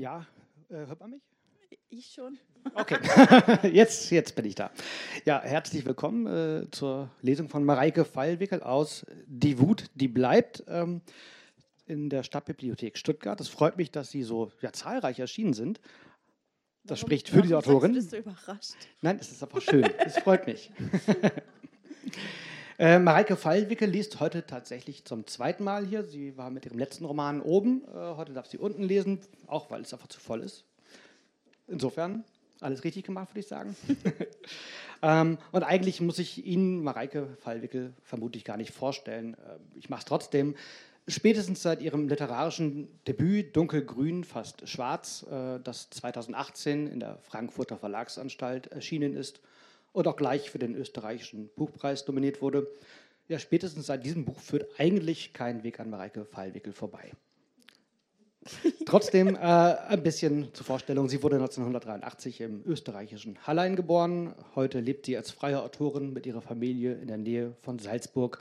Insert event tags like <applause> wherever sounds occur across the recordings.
Ja, äh, hört man mich? Ich schon. Okay, <laughs> jetzt, jetzt bin ich da. Ja, herzlich willkommen äh, zur Lesung von Mareike Fallwickel aus Die Wut, die bleibt ähm, in der Stadtbibliothek Stuttgart. Es freut mich, dass Sie so ja, zahlreich erschienen sind. Das Warum- spricht für die Autorin. Bist du überrascht? Nein, es ist einfach schön. Es freut mich. <laughs> <laughs> äh, Mareike Fallwickel liest heute tatsächlich zum zweiten Mal hier. Sie war mit ihrem letzten Roman oben. Äh, heute darf sie unten lesen, auch weil es einfach zu voll ist. Insofern alles richtig gemacht, würde ich sagen. <laughs> ähm, und eigentlich muss ich Ihnen Mareike Fallwickel vermutlich gar nicht vorstellen. Äh, ich mache es trotzdem. Spätestens seit ihrem literarischen Debüt Dunkelgrün, fast schwarz, äh, das 2018 in der Frankfurter Verlagsanstalt erschienen ist und auch gleich für den österreichischen Buchpreis nominiert wurde, ja, spätestens seit diesem Buch führt eigentlich kein Weg an Mareike Fallwickel vorbei. <laughs> Trotzdem äh, ein bisschen zur Vorstellung. Sie wurde 1983 im österreichischen Hallein geboren. Heute lebt sie als freie Autorin mit ihrer Familie in der Nähe von Salzburg.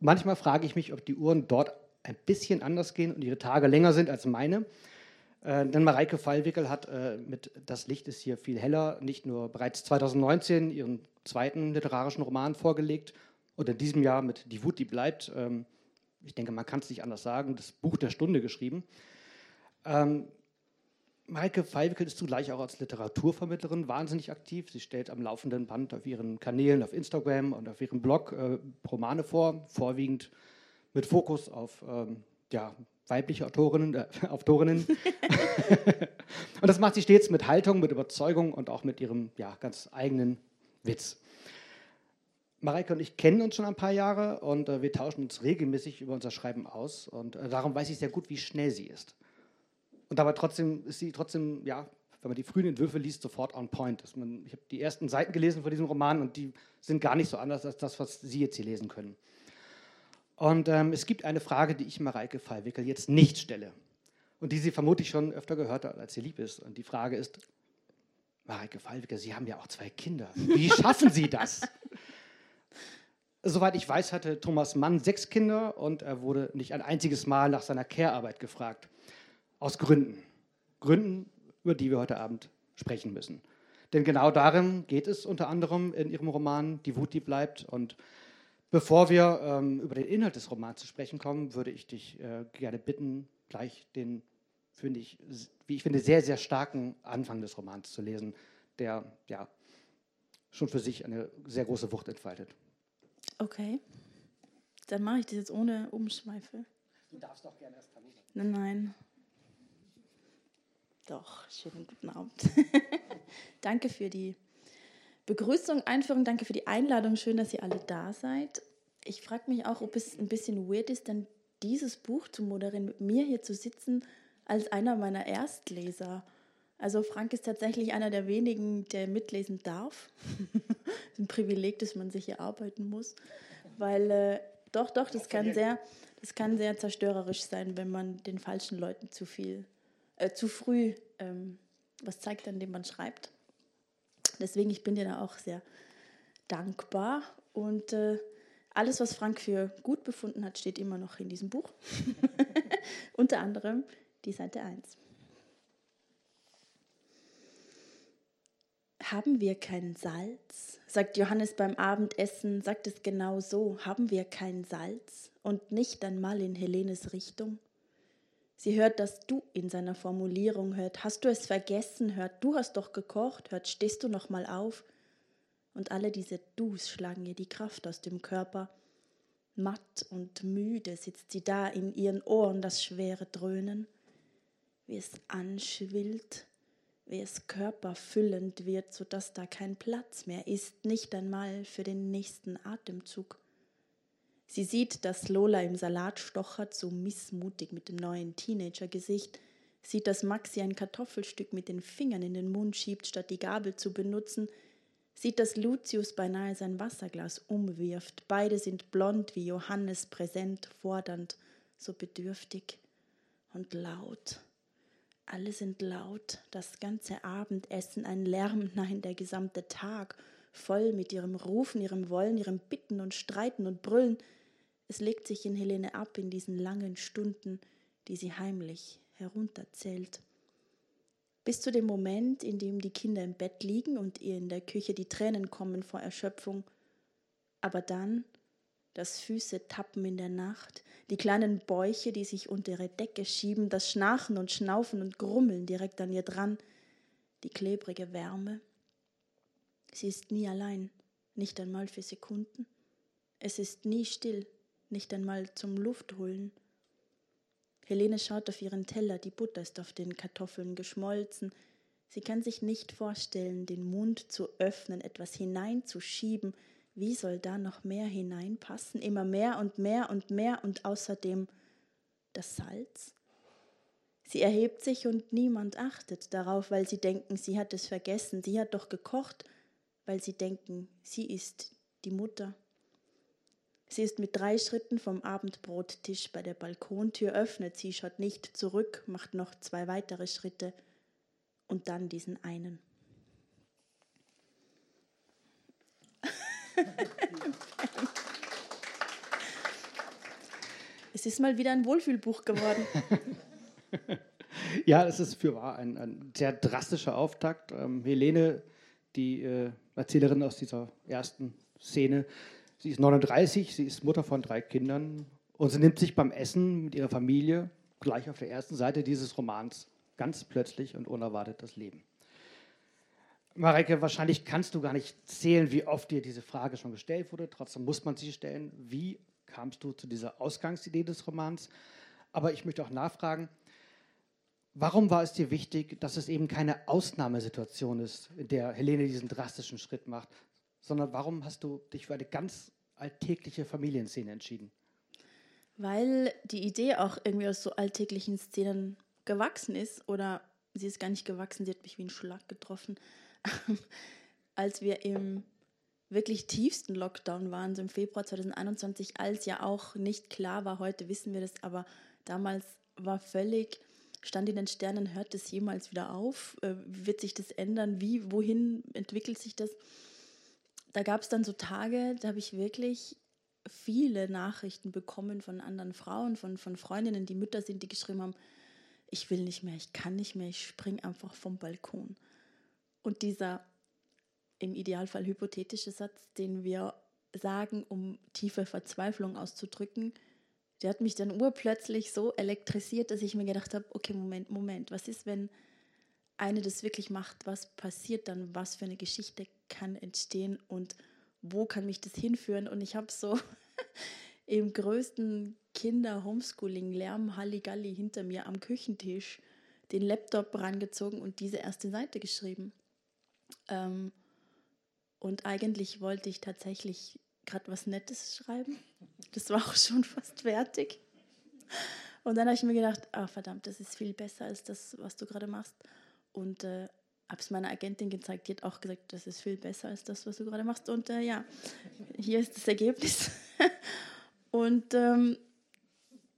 Manchmal frage ich mich, ob die Uhren dort ein bisschen anders gehen und ihre Tage länger sind als meine. Äh, denn Mareike Fallwickel hat äh, mit Das Licht ist hier viel heller nicht nur bereits 2019 ihren zweiten literarischen Roman vorgelegt und in diesem Jahr mit Die Wut, die bleibt, ähm, ich denke, man kann es nicht anders sagen, das Buch der Stunde geschrieben. Ähm, Mareike Fallwickel ist zugleich auch als Literaturvermittlerin wahnsinnig aktiv. Sie stellt am laufenden Band auf ihren Kanälen auf Instagram und auf ihrem Blog äh, Romane vor, vorwiegend mit Fokus auf ähm, ja, weibliche Autorinnen, äh, <laughs> Autorinnen. <laughs> und das macht sie stets mit Haltung, mit Überzeugung und auch mit ihrem ja, ganz eigenen Witz. Mareike und ich kennen uns schon ein paar Jahre und äh, wir tauschen uns regelmäßig über unser Schreiben aus. Und äh, darum weiß ich sehr gut, wie schnell sie ist. Und dabei trotzdem ist sie trotzdem, ja, wenn man die frühen Entwürfe liest, sofort on point. Man, ich habe die ersten Seiten gelesen von diesem Roman und die sind gar nicht so anders als das, was Sie jetzt hier lesen können. Und ähm, es gibt eine Frage, die ich Mareike Fallwickel jetzt nicht stelle und die sie vermutlich schon öfter gehört hat, als sie lieb ist. Und die Frage ist, Mareike Fallwickel, Sie haben ja auch zwei Kinder. Wie schaffen Sie das? <laughs> Soweit ich weiß, hatte Thomas Mann sechs Kinder und er wurde nicht ein einziges Mal nach seiner Care-Arbeit gefragt. Aus Gründen. Gründen, über die wir heute Abend sprechen müssen. Denn genau darin geht es unter anderem in Ihrem Roman Die Wut, die bleibt. Und bevor wir ähm, über den Inhalt des Romans zu sprechen kommen, würde ich dich äh, gerne bitten, gleich den, finde ich, wie ich finde, sehr, sehr starken Anfang des Romans zu lesen, der ja schon für sich eine sehr große Wucht entfaltet. Okay. Dann mache ich das jetzt ohne Umschweife. Du darfst doch gerne erst verlesen. Nein, nein. Doch, schönen guten Abend. <laughs> danke für die Begrüßung, Einführung, danke für die Einladung. Schön, dass ihr alle da seid. Ich frage mich auch, ob es ein bisschen weird ist, dann dieses Buch zu moderieren, mit mir hier zu sitzen, als einer meiner Erstleser. Also Frank ist tatsächlich einer der wenigen, der mitlesen darf. <laughs> ein Privileg, das man sich erarbeiten muss. Weil, äh, doch, doch, das kann sehr, das kann sehr zerstörerisch sein, wenn man den falschen Leuten zu viel, äh, zu früh ähm, was zeigt, an dem man schreibt. Deswegen, ich bin dir da auch sehr dankbar. Und äh, alles, was Frank für gut befunden hat, steht immer noch in diesem Buch. <laughs> Unter anderem die Seite 1. Haben wir kein Salz? sagt Johannes beim Abendessen, sagt es genau so. Haben wir kein Salz? Und nicht einmal in Helenes Richtung? Sie hört das Du in seiner Formulierung, hört, hast du es vergessen, hört, du hast doch gekocht, hört, stehst du noch mal auf? Und alle diese Dus schlagen ihr die Kraft aus dem Körper. Matt und müde sitzt sie da in ihren Ohren das schwere Dröhnen, wie es anschwillt, wie es körperfüllend wird, so dass da kein Platz mehr ist, nicht einmal für den nächsten Atemzug. Sie sieht, dass Lola im Salat stochert, so missmutig mit dem neuen Teenagergesicht, sieht, dass Maxi ein Kartoffelstück mit den Fingern in den Mund schiebt, statt die Gabel zu benutzen, sieht, dass Lucius beinahe sein Wasserglas umwirft. Beide sind blond wie Johannes, präsent, fordernd, so bedürftig und laut. Alle sind laut, das ganze Abendessen ein Lärm, <laughs> nein, der gesamte Tag, voll mit ihrem Rufen, ihrem Wollen, ihrem Bitten und Streiten und Brüllen. Es legt sich in Helene ab in diesen langen Stunden, die sie heimlich herunterzählt. Bis zu dem Moment, in dem die Kinder im Bett liegen und ihr in der Küche die Tränen kommen vor Erschöpfung. Aber dann das Füße tappen in der Nacht, die kleinen Bäuche, die sich unter ihre Decke schieben, das Schnarchen und Schnaufen und Grummeln direkt an ihr dran, die klebrige Wärme. Sie ist nie allein, nicht einmal für Sekunden. Es ist nie still, nicht einmal zum Luftholen. Helene schaut auf ihren Teller, die Butter ist auf den Kartoffeln geschmolzen. Sie kann sich nicht vorstellen, den Mund zu öffnen, etwas hineinzuschieben. Wie soll da noch mehr hineinpassen? Immer mehr und mehr und mehr und außerdem das Salz? Sie erhebt sich und niemand achtet darauf, weil sie denken, sie hat es vergessen. Sie hat doch gekocht, weil sie denken, sie ist die Mutter. Sie ist mit drei Schritten vom Abendbrottisch bei der Balkontür, öffnet sie, schaut nicht zurück, macht noch zwei weitere Schritte und dann diesen einen. <laughs> es ist mal wieder ein Wohlfühlbuch geworden. <laughs> ja, es ist für wahr ein, ein sehr drastischer Auftakt. Ähm, Helene, die äh, Erzählerin aus dieser ersten Szene, Sie ist 39, sie ist Mutter von drei Kindern und sie nimmt sich beim Essen mit ihrer Familie gleich auf der ersten Seite dieses Romans ganz plötzlich und unerwartet das Leben. Mareike, wahrscheinlich kannst du gar nicht zählen, wie oft dir diese Frage schon gestellt wurde. Trotzdem muss man sie stellen. Wie kamst du zu dieser Ausgangsidee des Romans? Aber ich möchte auch nachfragen, warum war es dir wichtig, dass es eben keine Ausnahmesituation ist, in der Helene diesen drastischen Schritt macht, sondern warum hast du dich für eine ganz alltägliche Familienszene entschieden? Weil die Idee auch irgendwie aus so alltäglichen Szenen gewachsen ist oder sie ist gar nicht gewachsen, sie hat mich wie ein Schlag getroffen. <laughs> als wir im wirklich tiefsten Lockdown waren, so im Februar 2021, als ja auch nicht klar war, heute wissen wir das, aber damals war völlig, stand in den Sternen, hört es jemals wieder auf? Äh, wird sich das ändern? Wie, wohin entwickelt sich das? Da gab es dann so Tage, da habe ich wirklich viele Nachrichten bekommen von anderen Frauen, von, von Freundinnen, die Mütter sind, die geschrieben haben, ich will nicht mehr, ich kann nicht mehr, ich springe einfach vom Balkon. Und dieser im Idealfall hypothetische Satz, den wir sagen, um tiefe Verzweiflung auszudrücken, der hat mich dann urplötzlich so elektrisiert, dass ich mir gedacht habe, okay, Moment, Moment, was ist, wenn eine das wirklich macht, was passiert dann, was für eine Geschichte kann entstehen und wo kann mich das hinführen. Und ich habe so <laughs> im größten Kinder-Homeschooling-Lärm Halligalli hinter mir am Küchentisch den Laptop rangezogen und diese erste Seite geschrieben. Ähm, und eigentlich wollte ich tatsächlich gerade was Nettes schreiben. Das war auch schon fast fertig. Und dann habe ich mir gedacht, ah verdammt, das ist viel besser als das, was du gerade machst. Und äh, habe es meiner Agentin gezeigt, die hat auch gesagt, das ist viel besser als das, was du gerade machst. Und äh, ja, hier ist das Ergebnis. <laughs> und ähm,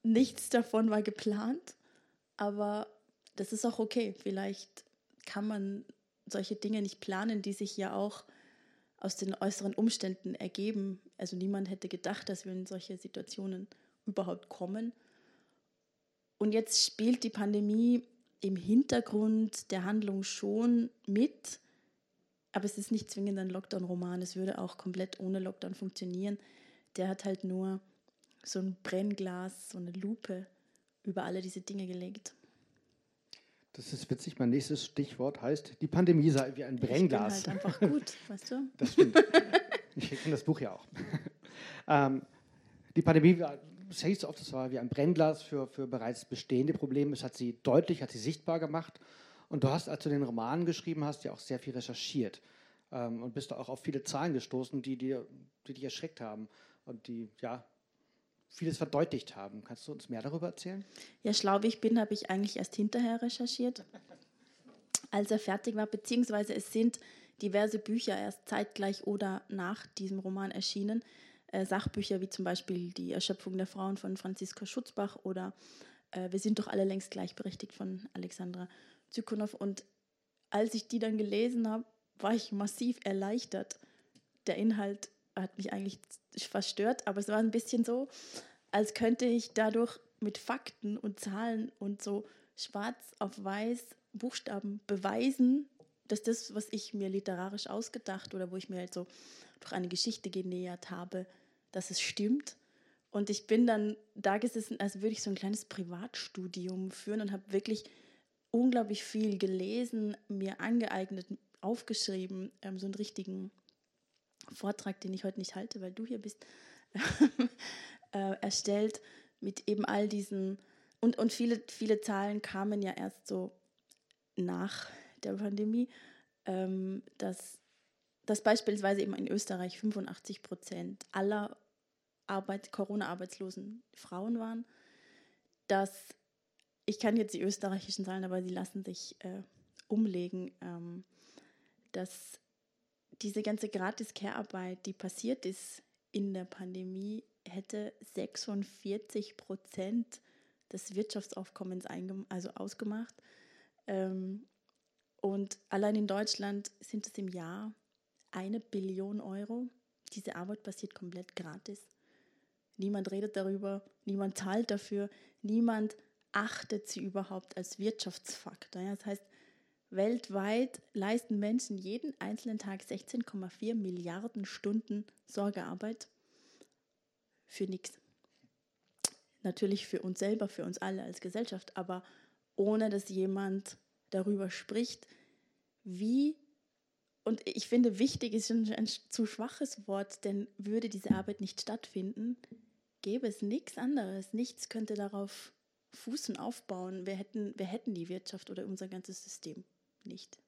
nichts davon war geplant, aber das ist auch okay. Vielleicht kann man solche Dinge nicht planen, die sich ja auch aus den äußeren Umständen ergeben. Also niemand hätte gedacht, dass wir in solche Situationen überhaupt kommen. Und jetzt spielt die Pandemie im Hintergrund der Handlung schon mit, aber es ist nicht zwingend ein Lockdown-Roman. Es würde auch komplett ohne Lockdown funktionieren. Der hat halt nur so ein Brennglas, so eine Lupe über alle diese Dinge gelegt. Das ist witzig. Mein nächstes Stichwort heißt, die Pandemie sei wie ein Brennglas. Ich bin halt einfach gut, <laughs> weißt du? Das stimmt. Ich kenne das Buch ja auch. <laughs> Ähm, die Pandemie war es hieß oft, es war wie ein Brennglas für, für bereits bestehende Probleme. Es hat sie deutlich, hat sie sichtbar gemacht. Und du hast, als du den Roman geschrieben hast, ja auch sehr viel recherchiert ähm, und bist auch auf viele Zahlen gestoßen, die, dir, die dich erschreckt haben und die ja vieles verdeutlicht haben. Kannst du uns mehr darüber erzählen? Ja, schlau wie ich bin, habe ich eigentlich erst hinterher recherchiert, als er fertig war, beziehungsweise es sind diverse Bücher erst zeitgleich oder nach diesem Roman erschienen Sachbücher wie zum Beispiel Die Erschöpfung der Frauen von Franziska Schutzbach oder äh, Wir sind doch alle längst gleichberechtigt von Alexandra Zykonow. Und als ich die dann gelesen habe, war ich massiv erleichtert. Der Inhalt hat mich eigentlich verstört, aber es war ein bisschen so, als könnte ich dadurch mit Fakten und Zahlen und so schwarz auf weiß Buchstaben beweisen, dass das, was ich mir literarisch ausgedacht oder wo ich mir halt so durch eine Geschichte genähert habe, dass es stimmt. Und ich bin dann da gesessen, als würde ich so ein kleines Privatstudium führen und habe wirklich unglaublich viel gelesen, mir angeeignet, aufgeschrieben, ähm, so einen richtigen Vortrag, den ich heute nicht halte, weil du hier bist, <laughs> äh, erstellt mit eben all diesen und, und viele, viele Zahlen kamen ja erst so nach der Pandemie, ähm, dass, dass beispielsweise eben in Österreich 85 Prozent aller Arbeit, Corona-Arbeitslosen Frauen waren, dass ich kann jetzt die österreichischen Zahlen, aber sie lassen sich äh, umlegen, ähm, dass diese ganze Gratis-Care-Arbeit, die passiert ist in der Pandemie, hätte 46 Prozent des Wirtschaftsaufkommens also ausgemacht. Ähm, und allein in Deutschland sind es im Jahr eine Billion Euro. Diese Arbeit passiert komplett gratis. Niemand redet darüber, niemand zahlt dafür, niemand achtet sie überhaupt als Wirtschaftsfaktor. Das heißt, weltweit leisten Menschen jeden einzelnen Tag 16,4 Milliarden Stunden Sorgearbeit für nichts. Natürlich für uns selber, für uns alle als Gesellschaft, aber ohne dass jemand darüber spricht, wie, und ich finde, wichtig ist schon ein zu schwaches Wort, denn würde diese Arbeit nicht stattfinden, gäbe es nichts anderes. Nichts könnte darauf fußen, aufbauen. Wir hätten, wir hätten die Wirtschaft oder unser ganzes System nicht.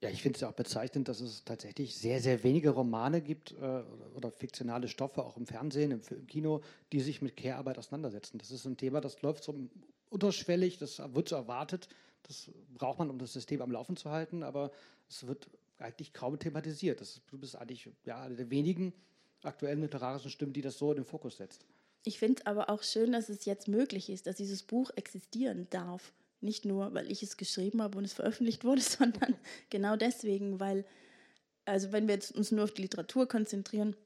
Ja, ich finde es ja auch bezeichnend, dass es tatsächlich sehr, sehr wenige Romane gibt äh, oder fiktionale Stoffe, auch im Fernsehen, im, im Kino, die sich mit Care-Arbeit auseinandersetzen. Das ist ein Thema, das läuft so unterschwellig, das wird so erwartet, das braucht man, um das System am Laufen zu halten, aber es wird eigentlich kaum thematisiert. Das, du bist eigentlich ja, eine der wenigen aktuellen literarischen Stimmen, die das so in den Fokus setzt. Ich finde aber auch schön, dass es jetzt möglich ist, dass dieses Buch existieren darf. Nicht nur, weil ich es geschrieben habe und es veröffentlicht wurde, <laughs> sondern genau deswegen, weil, also wenn wir jetzt uns nur auf die Literatur konzentrieren,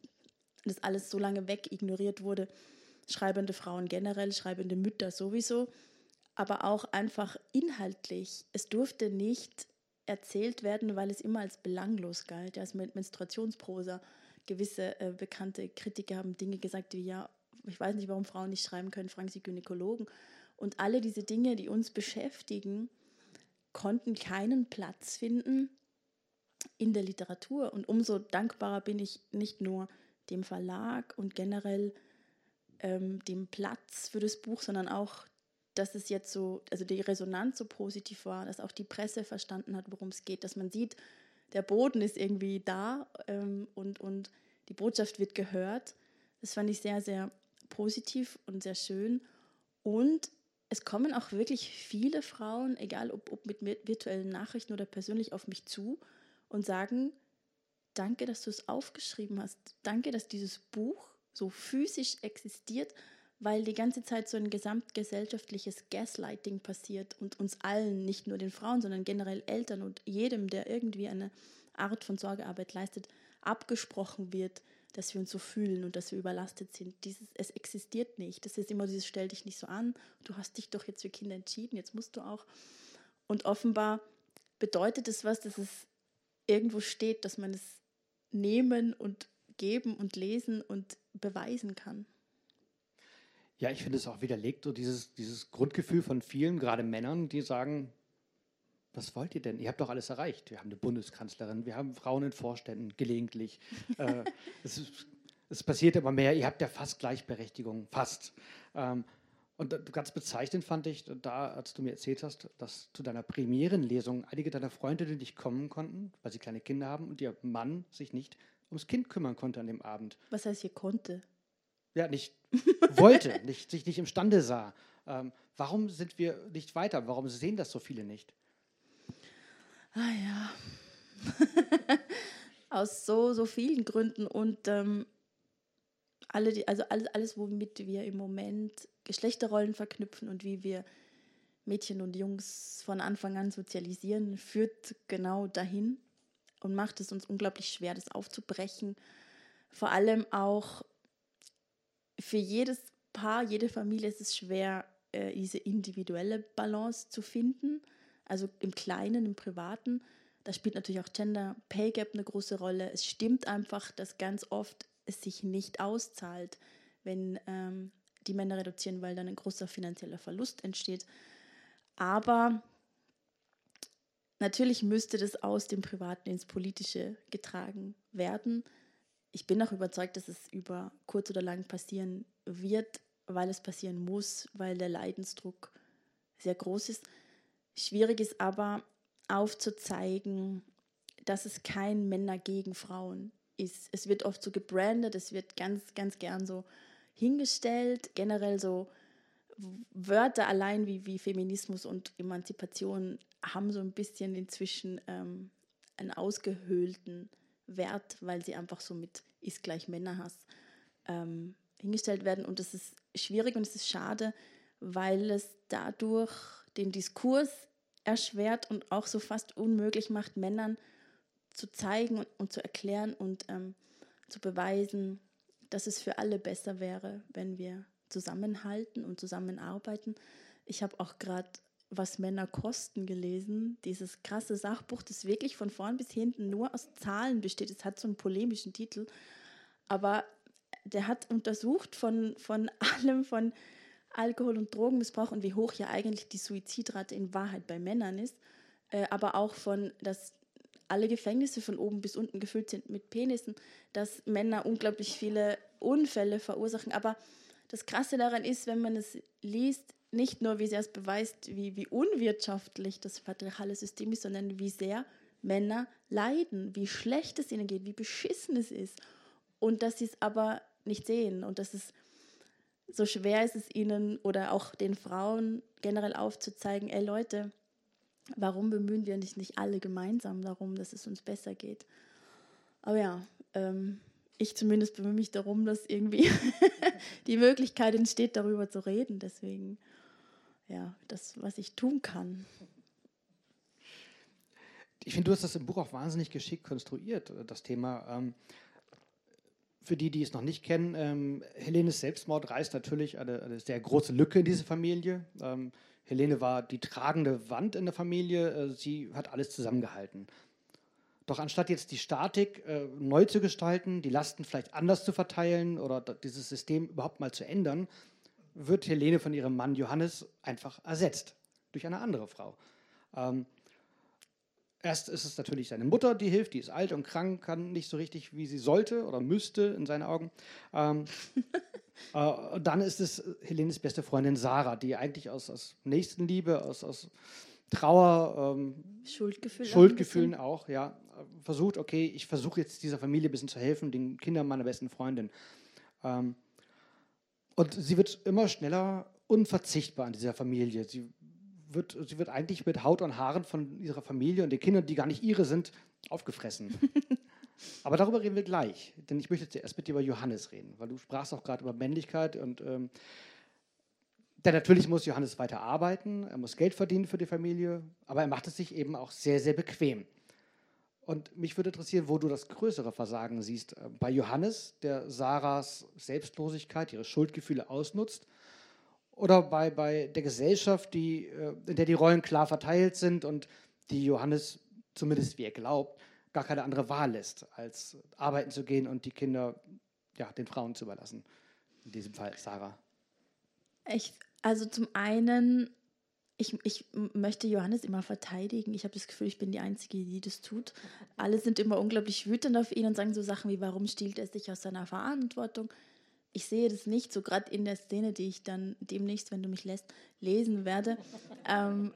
das alles so lange weg ignoriert wurde, schreibende Frauen generell, schreibende Mütter sowieso, aber auch einfach inhaltlich. Es durfte nicht erzählt werden, weil es immer als belanglos galt, als Menstruationsprosa. Gewisse äh, bekannte Kritiker haben Dinge gesagt wie, ja, ich weiß nicht, warum Frauen nicht schreiben können, fragen sie Gynäkologen. Und alle diese Dinge, die uns beschäftigen, konnten keinen Platz finden in der Literatur. Und umso dankbarer bin ich nicht nur dem Verlag und generell ähm, dem Platz für das Buch, sondern auch, dass es jetzt so, also die Resonanz so positiv war, dass auch die Presse verstanden hat, worum es geht, dass man sieht, der Boden ist irgendwie da ähm, und, und die Botschaft wird gehört. Das fand ich sehr, sehr positiv und sehr schön. Und es kommen auch wirklich viele Frauen, egal ob, ob mit virtuellen Nachrichten oder persönlich, auf mich zu und sagen, danke, dass du es aufgeschrieben hast. Danke, dass dieses Buch so physisch existiert, weil die ganze Zeit so ein gesamtgesellschaftliches Gaslighting passiert und uns allen, nicht nur den Frauen, sondern generell Eltern und jedem, der irgendwie eine Art von Sorgearbeit leistet, abgesprochen wird, dass wir uns so fühlen und dass wir überlastet sind. Dieses, es existiert nicht. Das ist immer dieses, stell dich nicht so an, du hast dich doch jetzt für Kinder entschieden, jetzt musst du auch. Und offenbar bedeutet es was, dass es irgendwo steht, dass man es nehmen und geben und lesen und beweisen kann. Ja, ich finde es auch widerlegt, so dieses, dieses Grundgefühl von vielen, gerade Männern, die sagen, was wollt ihr denn? Ihr habt doch alles erreicht. Wir haben eine Bundeskanzlerin, wir haben Frauen in Vorständen, gelegentlich. <laughs> äh, es, ist, es, passiert immer mehr. Ihr habt ja fast Gleichberechtigung, fast. Ähm, und ganz bezeichnend fand ich, da, als du mir erzählt hast, dass zu deiner Premierenlesung einige deiner Freundinnen nicht kommen konnten, weil sie kleine Kinder haben und ihr Mann sich nicht ums Kind kümmern konnte an dem Abend. Was heißt hier konnte? Ja, nicht wollte, <laughs> nicht, sich nicht imstande sah. Ähm, warum sind wir nicht weiter? Warum sehen das so viele nicht? Ah ja. <laughs> Aus so, so vielen Gründen und ähm, alle die, also alles, alles, womit wir im Moment Geschlechterrollen verknüpfen und wie wir Mädchen und Jungs von Anfang an sozialisieren, führt genau dahin und macht es uns unglaublich schwer, das aufzubrechen. Vor allem auch für jedes Paar, jede Familie ist es schwer, äh, diese individuelle Balance zu finden, also im Kleinen, im Privaten. Da spielt natürlich auch Gender Pay Gap eine große Rolle. Es stimmt einfach, dass ganz oft es sich nicht auszahlt, wenn ähm, die Männer reduzieren, weil dann ein großer finanzieller Verlust entsteht. Aber natürlich müsste das aus dem Privaten ins Politische getragen werden. Ich bin auch überzeugt, dass es über kurz oder lang passieren wird, weil es passieren muss, weil der Leidensdruck sehr groß ist. Schwierig ist aber aufzuzeigen, dass es kein Männer gegen Frauen ist. Es wird oft so gebrandet, es wird ganz, ganz gern so hingestellt, generell so Wörter allein wie, wie Feminismus und Emanzipation haben so ein bisschen inzwischen ähm, einen ausgehöhlten Wert, weil sie einfach so mit ist gleich Männerhass ähm, hingestellt werden. Und das ist schwierig und es ist schade, weil es dadurch den Diskurs erschwert und auch so fast unmöglich macht, Männern zu zeigen und, und zu erklären und ähm, zu beweisen, dass es für alle besser wäre, wenn wir zusammenhalten und zusammenarbeiten. Ich habe auch gerade was Männer kosten gelesen, dieses krasse Sachbuch, das wirklich von vorn bis hinten nur aus Zahlen besteht. Es hat so einen polemischen Titel, aber der hat untersucht von, von <laughs> allem, von Alkohol- und Drogenmissbrauch und wie hoch ja eigentlich die Suizidrate in Wahrheit bei Männern ist, äh, aber auch von, dass alle Gefängnisse von oben bis unten gefüllt sind mit Penissen, dass Männer unglaublich viele Unfälle verursachen. Aber das Krasse daran ist, wenn man es liest, nicht nur, wie sehr es beweist, wie, wie unwirtschaftlich das patriarchale System ist, sondern wie sehr Männer leiden, wie schlecht es ihnen geht, wie beschissen es ist. Und dass sie es aber nicht sehen und dass es so schwer ist es ihnen oder auch den Frauen generell aufzuzeigen, ey Leute, warum bemühen wir uns nicht alle gemeinsam darum, dass es uns besser geht? Aber ja, ähm, ich zumindest bemühe mich darum, dass irgendwie <laughs> die Möglichkeit entsteht, darüber zu reden. Deswegen, ja, das, was ich tun kann. Ich finde, du hast das im Buch auch wahnsinnig geschickt konstruiert, das Thema. Ähm, für die, die es noch nicht kennen, ähm, Helenes Selbstmord reißt natürlich eine, eine, sehr große Lücke in diese Familie. Ähm, Helene war die tragende Wand in der Familie, äh, sie hat alles zusammengehalten. Doch anstatt jetzt die Statik äh, neu zu gestalten, die Lasten vielleicht anders zu verteilen oder dieses System überhaupt mal zu ändern, wird Helene von ihrem Mann Johannes einfach ersetzt durch eine andere Frau. Ähm, erst ist es natürlich seine Mutter, die hilft, die ist alt und krank, kann nicht so richtig, wie sie sollte oder müsste in seinen Augen. Ähm, <laughs> äh, dann ist es Helenes beste Freundin Sarah, die eigentlich aus, aus Nächstenliebe, aus, aus Trauer, ähm, Schuldgefühl Schuldgefühlen auch, ja, versucht, okay, ich versuche jetzt dieser Familie ein bisschen zu helfen, den Kindern meiner besten Freundin. Ähm, und sie wird immer schneller unverzichtbar in dieser Familie. Sie wird, sie wird eigentlich mit Haut und Haaren von ihrer Familie und den Kindern, die gar nicht ihre sind, aufgefressen. <laughs> Aber darüber reden wir gleich, denn ich möchte zuerst mit dir über Johannes reden, weil du sprachst auch gerade über Männlichkeit und ähm, denn natürlich muss Johannes weiter arbeiten, er muss Geld verdienen für die Familie, aber er macht es sich eben auch sehr, sehr bequem. Und mich würde interessieren, wo du das größere Versagen siehst. Äh, bei Johannes, der Sarahs Selbstlosigkeit, ihre Schuldgefühle ausnutzt, oder bei, bei der Gesellschaft, die, äh, in der die Rollen klar verteilt sind und die Johannes, zumindest wie er glaubt, gar keine andere Wahl lässt, als arbeiten zu gehen und die Kinder ja, den Frauen zu überlassen. In diesem Fall Sarah. Ich, also zum einen, ich, ich möchte Johannes immer verteidigen. Ich habe das Gefühl, ich bin die Einzige, die das tut. Alle sind immer unglaublich wütend auf ihn und sagen so Sachen wie, warum stiehlt er sich aus seiner Verantwortung? Ich sehe das nicht, so gerade in der Szene, die ich dann demnächst, wenn du mich lässt, lesen werde. <laughs> ähm,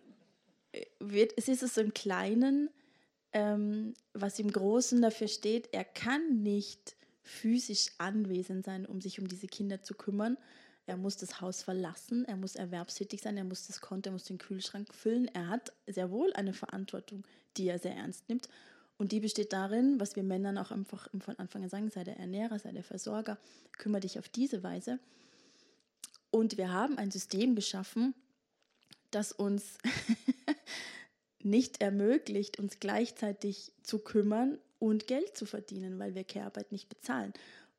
wird, es ist es im Kleinen, ähm, was im Großen dafür steht, er kann nicht physisch anwesend sein, um sich um diese Kinder zu kümmern. Er muss das Haus verlassen, er muss erwerbstätig sein, er muss das Konto, er muss den Kühlschrank füllen. Er hat sehr wohl eine Verantwortung, die er sehr ernst nimmt. Und die besteht darin, was wir Männern auch einfach von Anfang an sagen, sei der Ernährer, sei der Versorger, kümmere dich auf diese Weise. Und wir haben ein System geschaffen, das uns <laughs> nicht ermöglicht, uns gleichzeitig zu kümmern und Geld zu verdienen, weil wir Care-Arbeit nicht bezahlen.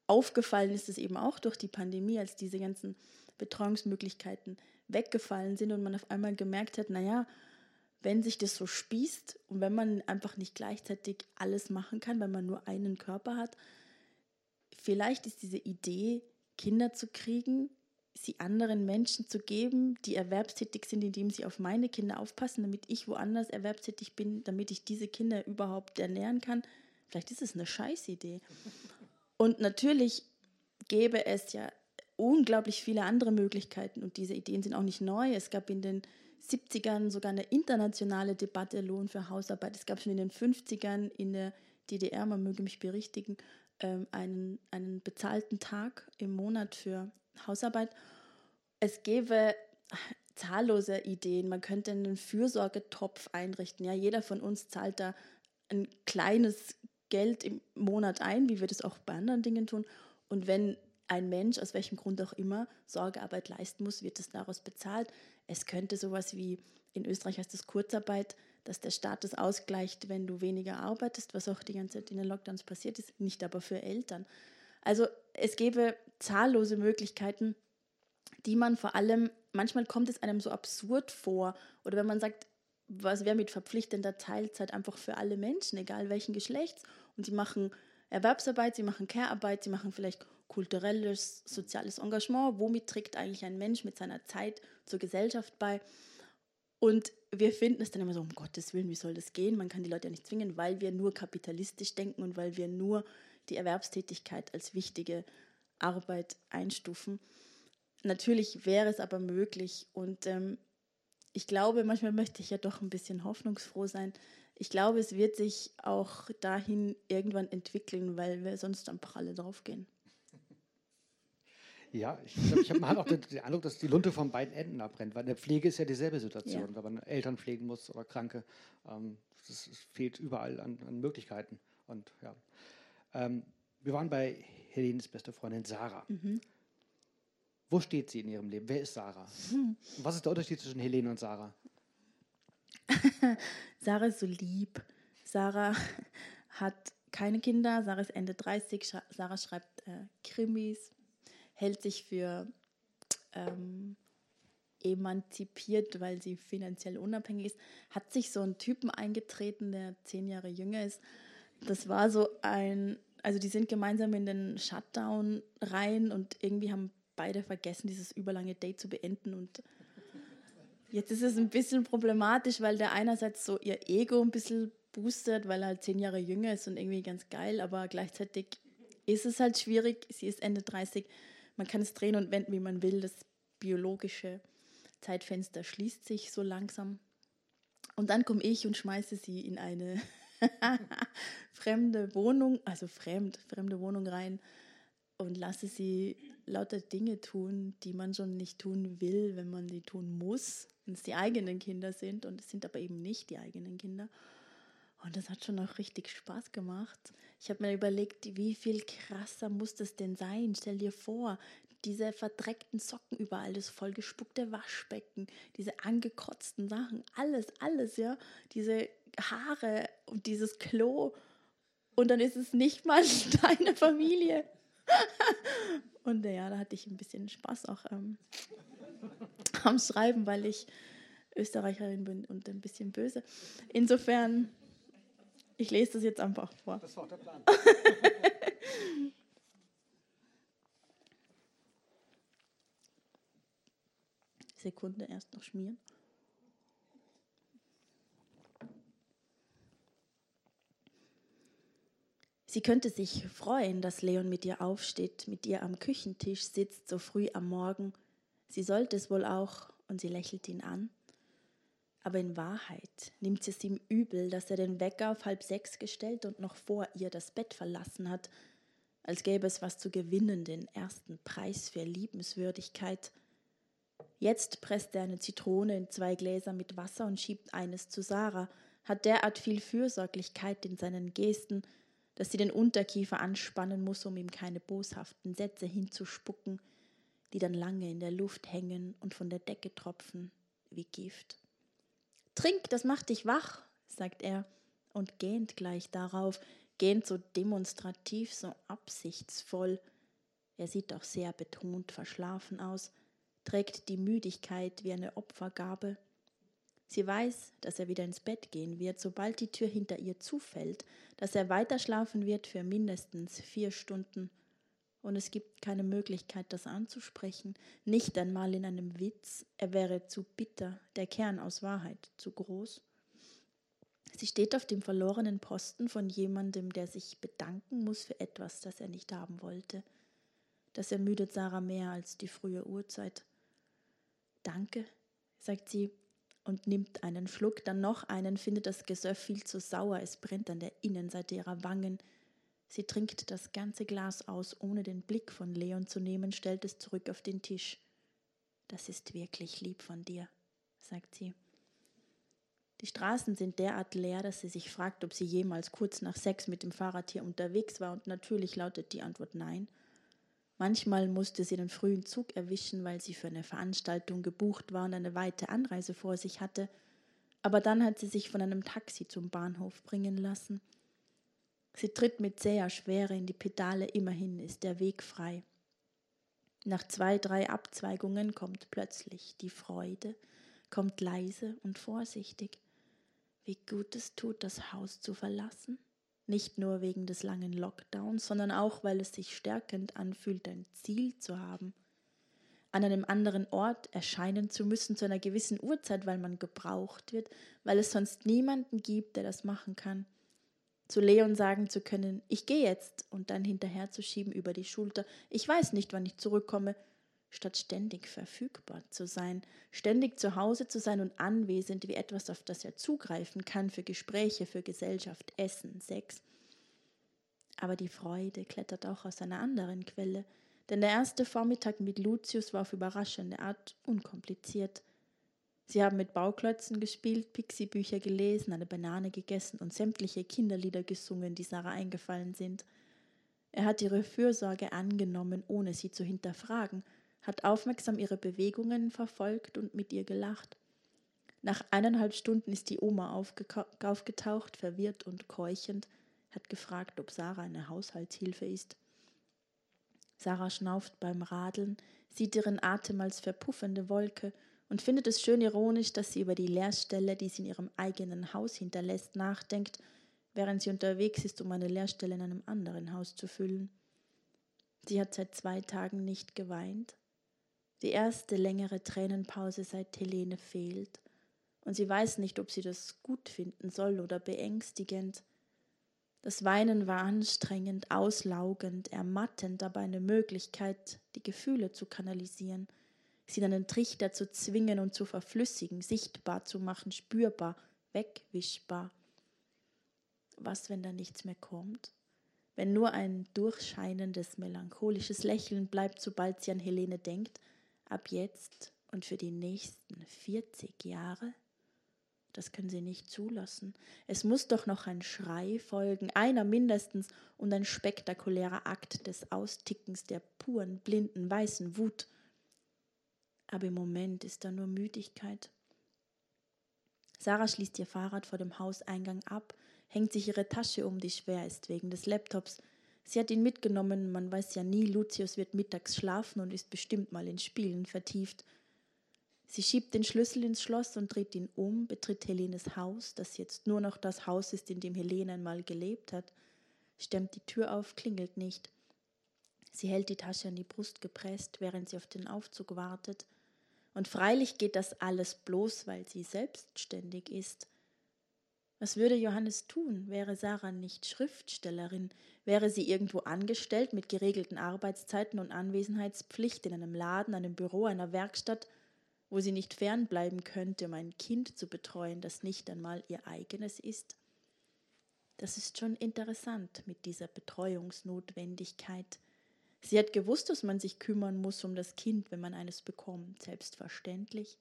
Aufgefallen ist es eben auch durch die Pandemie, als diese ganzen Betreuungsmöglichkeiten weggefallen sind und man auf einmal gemerkt hat, naja, wenn sich das so spießt und wenn man einfach nicht gleichzeitig alles machen kann, weil man nur einen Körper hat, vielleicht ist diese Idee, Kinder zu kriegen, sie anderen Menschen zu geben, die erwerbstätig sind, indem sie auf meine Kinder aufpassen, damit ich woanders erwerbstätig bin, damit ich diese Kinder überhaupt ernähren kann. Vielleicht ist es eine Scheißidee. Und natürlich gäbe es ja unglaublich viele andere Möglichkeiten und diese Ideen sind auch nicht neu. Es gab in den 70ern sogar eine internationale Debatte Lohn für Hausarbeit. Es gab schon in den 50ern in der DDR, man möge mich berichtigen, ähm, einen, einen bezahlten Tag im Monat für Hausarbeit. Es gäbe zahllose Ideen. Man könnte einen Fürsorgetopf einrichten. Ja, jeder von uns zahlt da ein kleines Geld im Monat ein, wie wir das auch bei anderen Dingen tun. Und wenn ein Mensch, aus welchem Grund auch immer, Sorgearbeit leisten muss, wird es daraus bezahlt. Es könnte sowas wie, in Österreich heißt das Kurzarbeit, dass der Staat das ausgleicht, wenn du weniger arbeitest, was auch die ganze Zeit in den Lockdowns passiert ist, nicht aber für Eltern. Also es gäbe zahllose Möglichkeiten, die man vor allem, manchmal kommt es einem so absurd vor, oder wenn man sagt, was wäre mit verpflichtender Teilzeit einfach für alle Menschen, egal welchen Geschlechts, und sie machen Erwerbsarbeit, sie machen Care-Arbeit, sie machen vielleicht kulturelles, soziales Engagement. Womit trägt eigentlich ein Mensch mit seiner Zeit zur Gesellschaft bei? Und wir finden es dann immer so, um Gottes Willen, wie soll das gehen? Man kann die Leute ja nicht zwingen, weil wir nur kapitalistisch denken und weil wir nur die Erwerbstätigkeit als wichtige Arbeit einstufen. Natürlich wäre es aber möglich und ähm, ich glaube, manchmal möchte ich ja doch ein bisschen hoffnungsfroh sein, ich glaube, es wird sich auch dahin irgendwann entwickeln, weil wir sonst einfach alle draufgehen. Ja, ich, ich habe auch den, den, Eindruck, dass die Lunte von beiden Enden abbrennt, weil in der Pflege ist ja dieselbe Situation, ja. wenn man Eltern pflegen muss oder Kranke. Ähm, es fehlt überall an, an, Möglichkeiten. Und ja. Ähm, wir waren bei Helenes beste Freundin Sarah. Mhm. Wo steht sie in ihrem Leben? Wer ist Sarah? Mhm. <laughs> Was ist der Unterschied zwischen Helene und Sarah? <laughs> Sarah ist so lieb. Sarah <laughs> hat keine Kinder. Sarah ist Ende 30. Sarah schreibt äh, Krimis, hält sich für ähm, emanzipiert, weil sie finanziell unabhängig ist. Hat sich so einen Typen eingetreten, der zehn Jahre jünger ist. Das war so ein, also die sind gemeinsam in den Shutdown rein und irgendwie haben beide vergessen, dieses überlange Date zu beenden und Jetzt ist es ein bisschen problematisch, weil der einerseits so ihr Ego ein bisschen boostet, weil er halt zehn Jahre jünger ist und irgendwie ganz geil, aber gleichzeitig ist es halt schwierig. Sie ist Ende 30. Man kann es drehen und wenden, wie man will. Das biologische Zeitfenster schließt sich so langsam. Und dann komme ich und schmeiße sie in eine <laughs> fremde Wohnung, also fremd, fremde Wohnung rein und lasse sie lauter Dinge tun, die man schon nicht tun will, wenn man sie tun muss, wenn es die eigenen Kinder sind und es sind aber eben nicht die eigenen Kinder. Und das hat schon auch richtig Spaß gemacht. Ich habe mir überlegt, wie viel krasser muss das denn sein? Stell dir vor, diese verdreckten Socken überall, das vollgespuckte Waschbecken, diese angekotzten Sachen, alles, alles, ja, diese Haare und dieses Klo. Und dann ist es nicht mal <laughs> deine Familie. <laughs> Und ja, da hatte ich ein bisschen Spaß auch ähm, am Schreiben, weil ich Österreicherin bin und ein bisschen böse. Insofern, ich lese das jetzt einfach vor. Das war der Plan. <laughs> Sekunde erst noch schmieren. Sie könnte sich freuen, dass Leon mit ihr aufsteht, mit ihr am Küchentisch sitzt, so früh am Morgen. Sie sollte es wohl auch, und sie lächelt ihn an. Aber in Wahrheit nimmt sie es ihm übel, dass er den Wecker auf halb sechs gestellt und noch vor ihr das Bett verlassen hat, als gäbe es was zu gewinnen, den ersten Preis für Liebenswürdigkeit. Jetzt presst er eine Zitrone in zwei Gläser mit Wasser und schiebt eines zu Sarah, hat derart viel Fürsorglichkeit in seinen Gesten, dass sie den Unterkiefer anspannen muss, um ihm keine boshaften Sätze hinzuspucken, die dann lange in der Luft hängen und von der Decke tropfen wie Gift. Trink, das macht dich wach, sagt er und gähnt gleich darauf, gähnt so demonstrativ, so absichtsvoll. Er sieht auch sehr betont verschlafen aus. trägt die Müdigkeit wie eine Opfergabe. Sie weiß, dass er wieder ins Bett gehen wird, sobald die Tür hinter ihr zufällt, dass er weiterschlafen wird für mindestens vier Stunden. Und es gibt keine Möglichkeit, das anzusprechen, nicht einmal in einem Witz, er wäre zu bitter, der Kern aus Wahrheit zu groß. Sie steht auf dem verlorenen Posten von jemandem, der sich bedanken muss für etwas, das er nicht haben wollte. Das ermüdet Sarah mehr als die frühe Uhrzeit. Danke, sagt sie und nimmt einen Schluck, dann noch einen, findet das Gesöff viel zu sauer, es brennt an der Innenseite ihrer Wangen. Sie trinkt das ganze Glas aus, ohne den Blick von Leon zu nehmen, stellt es zurück auf den Tisch. Das ist wirklich lieb von dir, sagt sie. Die Straßen sind derart leer, dass sie sich fragt, ob sie jemals kurz nach sechs mit dem Fahrrad hier unterwegs war, und natürlich lautet die Antwort nein. Manchmal musste sie den frühen Zug erwischen, weil sie für eine Veranstaltung gebucht war und eine weite Anreise vor sich hatte, aber dann hat sie sich von einem Taxi zum Bahnhof bringen lassen. Sie tritt mit zäher Schwere in die Pedale, immerhin ist der Weg frei. Nach zwei, drei Abzweigungen kommt plötzlich die Freude, kommt leise und vorsichtig. Wie gut es tut, das Haus zu verlassen. Nicht nur wegen des langen Lockdowns, sondern auch, weil es sich stärkend anfühlt, ein Ziel zu haben. An einem anderen Ort erscheinen zu müssen zu einer gewissen Uhrzeit, weil man gebraucht wird, weil es sonst niemanden gibt, der das machen kann. Zu Leon sagen zu können, ich gehe jetzt und dann hinterherzuschieben über die Schulter, ich weiß nicht, wann ich zurückkomme, statt ständig verfügbar zu sein, ständig zu Hause zu sein und anwesend wie etwas, auf das er zugreifen kann für Gespräche, für Gesellschaft, Essen, Sex. Aber die Freude klettert auch aus einer anderen Quelle, denn der erste Vormittag mit Lucius war auf überraschende Art unkompliziert. Sie haben mit Bauklötzen gespielt, Pixie-Bücher gelesen, eine Banane gegessen und sämtliche Kinderlieder gesungen, die Sarah eingefallen sind. Er hat ihre Fürsorge angenommen, ohne sie zu hinterfragen, hat aufmerksam ihre Bewegungen verfolgt und mit ihr gelacht. Nach eineinhalb Stunden ist die Oma aufgetaucht, verwirrt und keuchend, hat gefragt, ob Sarah eine Haushaltshilfe ist. Sarah schnauft beim Radeln, sieht ihren Atem als verpuffende Wolke und findet es schön ironisch, dass sie über die Leerstelle, die sie in ihrem eigenen Haus hinterlässt, nachdenkt, während sie unterwegs ist, um eine Leerstelle in einem anderen Haus zu füllen. Sie hat seit zwei Tagen nicht geweint, die erste längere Tränenpause seit Helene fehlt, und sie weiß nicht, ob sie das gut finden soll oder beängstigend. Das Weinen war anstrengend, auslaugend, ermattend, aber eine Möglichkeit, die Gefühle zu kanalisieren, sie in einen Trichter zu zwingen und zu verflüssigen, sichtbar zu machen, spürbar, wegwischbar. Was, wenn da nichts mehr kommt? Wenn nur ein durchscheinendes, melancholisches Lächeln bleibt, sobald sie an Helene denkt, ab jetzt und für die nächsten 40 Jahre? Das können Sie nicht zulassen. Es muss doch noch ein Schrei folgen, einer mindestens, und ein spektakulärer Akt des Austickens der puren, blinden, weißen Wut. Aber im Moment ist da nur Müdigkeit. Sarah schließt ihr Fahrrad vor dem Hauseingang ab, hängt sich ihre Tasche um, die schwer ist wegen des Laptops, Sie hat ihn mitgenommen, man weiß ja nie, Lucius wird mittags schlafen und ist bestimmt mal in Spielen vertieft. Sie schiebt den Schlüssel ins Schloss und dreht ihn um, betritt Helenes Haus, das jetzt nur noch das Haus ist, in dem Helene einmal gelebt hat, stemmt die Tür auf, klingelt nicht. Sie hält die Tasche an die Brust gepresst, während sie auf den Aufzug wartet. Und freilich geht das alles bloß, weil sie selbstständig ist. Was würde Johannes tun, wäre Sarah nicht Schriftstellerin, wäre sie irgendwo angestellt mit geregelten Arbeitszeiten und Anwesenheitspflicht in einem Laden, einem Büro, einer Werkstatt, wo sie nicht fernbleiben könnte, um ein Kind zu betreuen, das nicht einmal ihr eigenes ist? Das ist schon interessant mit dieser Betreuungsnotwendigkeit. Sie hat gewusst, dass man sich kümmern muss um das Kind, wenn man eines bekommt, selbstverständlich.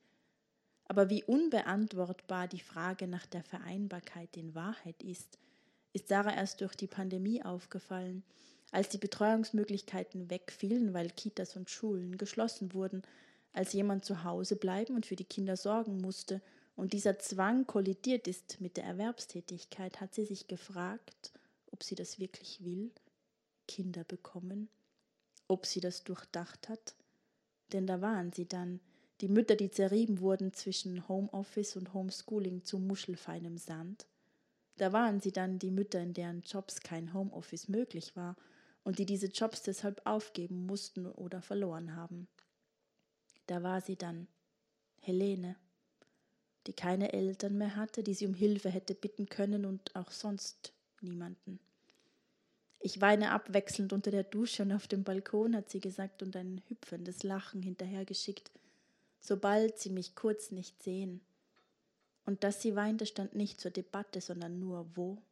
Aber wie unbeantwortbar die Frage nach der Vereinbarkeit in Wahrheit ist, ist Sarah erst durch die Pandemie aufgefallen, als die Betreuungsmöglichkeiten wegfielen, weil Kitas und Schulen geschlossen wurden, als jemand zu Hause bleiben und für die Kinder sorgen musste. Und dieser Zwang kollidiert ist mit der Erwerbstätigkeit, hat sie sich gefragt, ob sie das wirklich will, Kinder bekommen, ob sie das durchdacht hat, Denn da waren sie dann, die Mütter, die zerrieben wurden zwischen Homeoffice und Homeschooling zu muschelfeinem Sand. Da waren sie dann, die Mütter, in deren Jobs kein Homeoffice möglich war und die diese Jobs deshalb aufgeben mussten oder verloren haben. Da war sie dann, Helene, die keine Eltern mehr hatte, die sie um Hilfe hätte bitten können und auch sonst niemanden. Ich weine abwechselnd unter der Dusche und auf dem Balkon, hat sie gesagt und ein hüpfendes Lachen hinterhergeschickt, sobald sie mich kurz nicht sehen. Und dass sie weinte, stand nicht zur Debatte, sondern nur wo.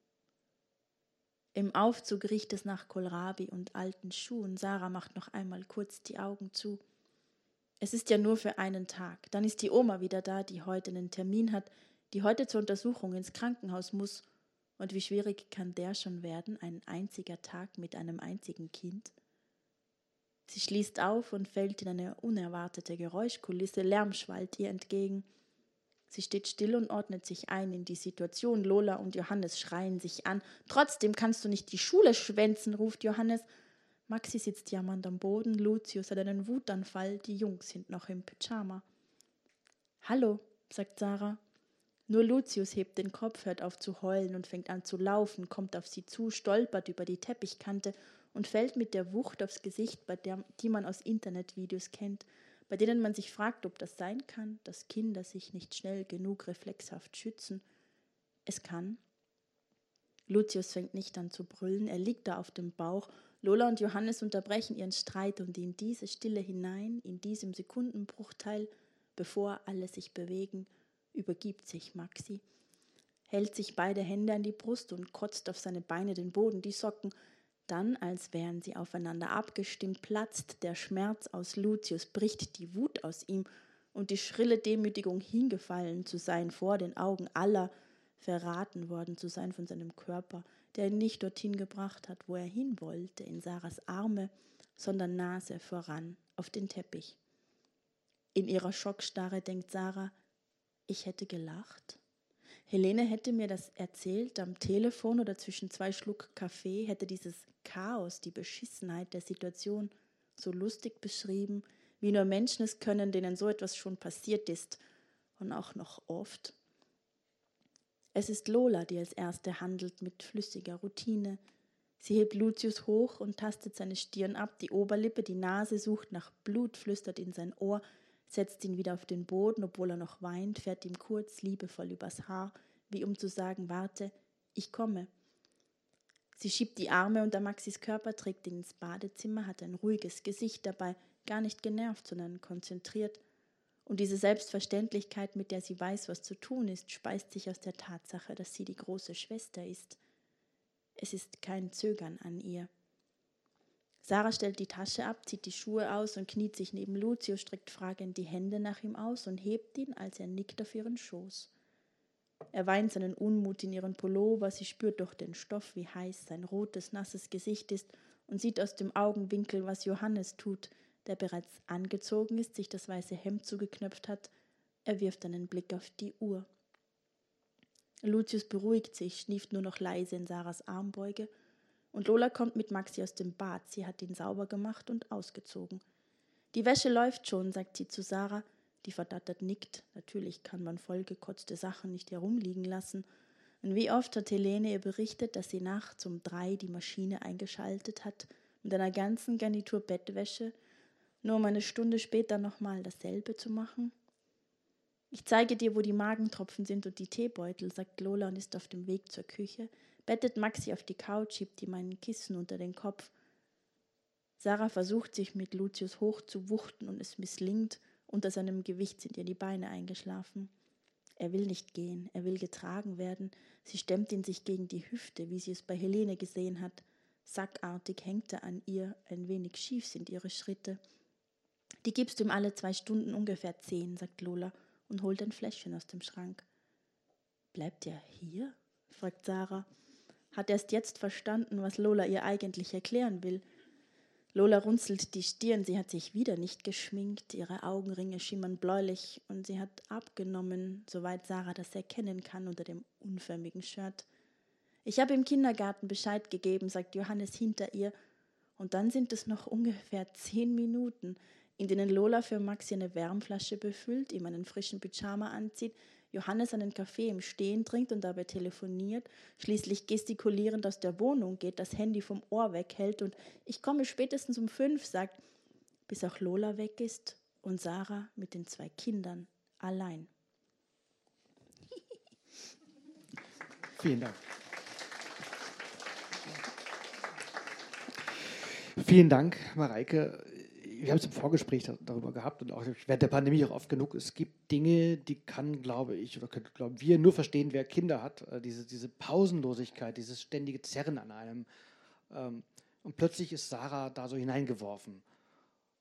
Im Aufzug riecht es nach Kohlrabi und alten Schuhen. Sarah macht noch einmal kurz die Augen zu. Es ist ja nur für einen Tag. Dann ist die Oma wieder da, die heute einen Termin hat, die heute zur Untersuchung ins Krankenhaus muss. Und wie schwierig kann der schon werden, ein einziger Tag mit einem einzigen Kind? Sie schließt auf und fällt in eine unerwartete Geräuschkulisse, Lärm schwallt ihr entgegen. Sie steht still und ordnet sich ein in die Situation. Lola und Johannes schreien sich an. Trotzdem kannst du nicht die Schule schwänzen, ruft Johannes. Maxi sitzt jammernd am Boden, Lucius hat einen Wutanfall, die Jungs sind noch im Pyjama. Hallo, sagt Sarah. Nur Lucius hebt den Kopf, hört auf zu heulen und fängt an zu laufen, kommt auf sie zu, stolpert über die Teppichkante und fällt mit der Wucht aufs Gesicht, bei der, die man aus Internetvideos kennt, bei denen man sich fragt, ob das sein kann, dass Kinder sich nicht schnell genug reflexhaft schützen. Es kann. Lucius fängt nicht an zu brüllen, er liegt da auf dem Bauch Lola und Johannes unterbrechen ihren Streit und in diese Stille hinein, in diesem Sekundenbruchteil, bevor alle sich bewegen, übergibt sich Maxi, hält sich beide Hände an die Brust und kotzt auf seine Beine den Boden, die Socken. Dann, als wären sie aufeinander abgestimmt, platzt der Schmerz aus Lucius, bricht die Wut aus ihm und die schrille Demütigung hingefallen zu sein vor den Augen aller, verraten worden zu sein von seinem Körper, der ihn nicht dorthin gebracht hat, wo er hin wollte, in Sarahs Arme, sondern Nase voran auf den Teppich. In ihrer Schockstarre denkt Sarah, ich hätte gelacht. Helene hätte mir das erzählt am Telefon oder zwischen zwei Schluck Kaffee, hätte dieses Chaos, die Beschissenheit der Situation so lustig beschrieben, wie nur Menschen es können, denen so etwas schon passiert ist und auch noch oft. Es ist Lola, die als erste handelt mit flüssiger Routine. Sie hebt Lucius hoch und tastet seine Stirn ab, die Oberlippe, die Nase sucht nach Blut, flüstert in sein Ohr, setzt ihn wieder auf den Boden, obwohl er noch weint, fährt ihm kurz liebevoll übers Haar, wie um zu sagen, warte, ich komme. Sie schiebt die Arme unter Maxis Körper, trägt ihn ins Badezimmer, hat ein ruhiges Gesicht dabei, gar nicht genervt, sondern konzentriert. Und diese Selbstverständlichkeit, mit der sie weiß, was zu tun ist, speist sich aus der Tatsache, dass sie die große Schwester ist. Es ist kein Zögern an ihr. Sarah stellt die Tasche ab, zieht die Schuhe aus und kniet sich neben Lucio, streckt fragend die Hände nach ihm aus und hebt ihn, als er nickt auf ihren Schoß. Er weint seinen Unmut in ihren Pullover, sie spürt durch den Stoff, wie heiß sein rotes, nasses Gesicht ist und sieht aus dem Augenwinkel, was Johannes tut, der bereits angezogen ist, sich das weiße Hemd zugeknöpft hat. Er wirft einen Blick auf die Uhr. Lucius beruhigt sich, schnieft nur noch leise in Sarahs Armbeuge, und Lola kommt mit Maxi aus dem Bad. Sie hat ihn sauber gemacht und ausgezogen. Die Wäsche läuft schon, sagt sie zu Sarah, die verdattert nickt. Natürlich kann man vollgekotzte Sachen nicht herumliegen lassen. Und wie oft hat Helene ihr berichtet, dass sie nachts um drei die Maschine eingeschaltet hat, mit einer ganzen Garnitur Bettwäsche, nur um eine Stunde später nochmal dasselbe zu machen? Ich zeige dir, wo die Magentropfen sind und die Teebeutel, sagt Lola und ist auf dem Weg zur Küche, bettet Maxi auf die Couch, schiebt ihm ein Kissen unter den Kopf. Sarah versucht sich mit Lucius hoch zu wuchten und es misslingt, unter seinem Gewicht sind ihr die Beine eingeschlafen. Er will nicht gehen, er will getragen werden. Sie stemmt ihn sich gegen die Hüfte, wie sie es bei Helene gesehen hat. Sackartig hängt er an ihr, ein wenig schief sind ihre Schritte. Die gibst du ihm alle zwei Stunden ungefähr zehn, sagt Lola und holt ein Fläschchen aus dem Schrank. Bleibt er hier? fragt Sarah. Hat erst jetzt verstanden, was Lola ihr eigentlich erklären will. Lola runzelt die Stirn, sie hat sich wieder nicht geschminkt, ihre Augenringe schimmern bläulich und sie hat abgenommen, soweit Sarah das erkennen kann unter dem unförmigen Shirt. Ich habe im Kindergarten Bescheid gegeben, sagt Johannes hinter ihr, und dann sind es noch ungefähr zehn Minuten. in denen Lola für Maxi eine Wärmflasche befüllt, ihm einen frischen Pyjama anzieht, Johannes einen Kaffee im Stehen trinkt und dabei telefoniert, schließlich gestikulierend aus der Wohnung geht, das Handy vom Ohr weghält und ich komme spätestens um fünf, sagt, bis auch Lola weg ist und Sarah mit den zwei Kindern allein. <laughs> Vielen Dank. Vielen Dank, Mareike. Wir haben es im Vorgespräch darüber gehabt und auch während der Pandemie auch oft genug. Es gibt Dinge, die kann, glaube ich, oder können, glauben wir nur verstehen, wer Kinder hat. Äh, diese, diese Pausenlosigkeit, dieses ständige Zerren an einem. Ähm, und plötzlich ist Sarah da so hineingeworfen.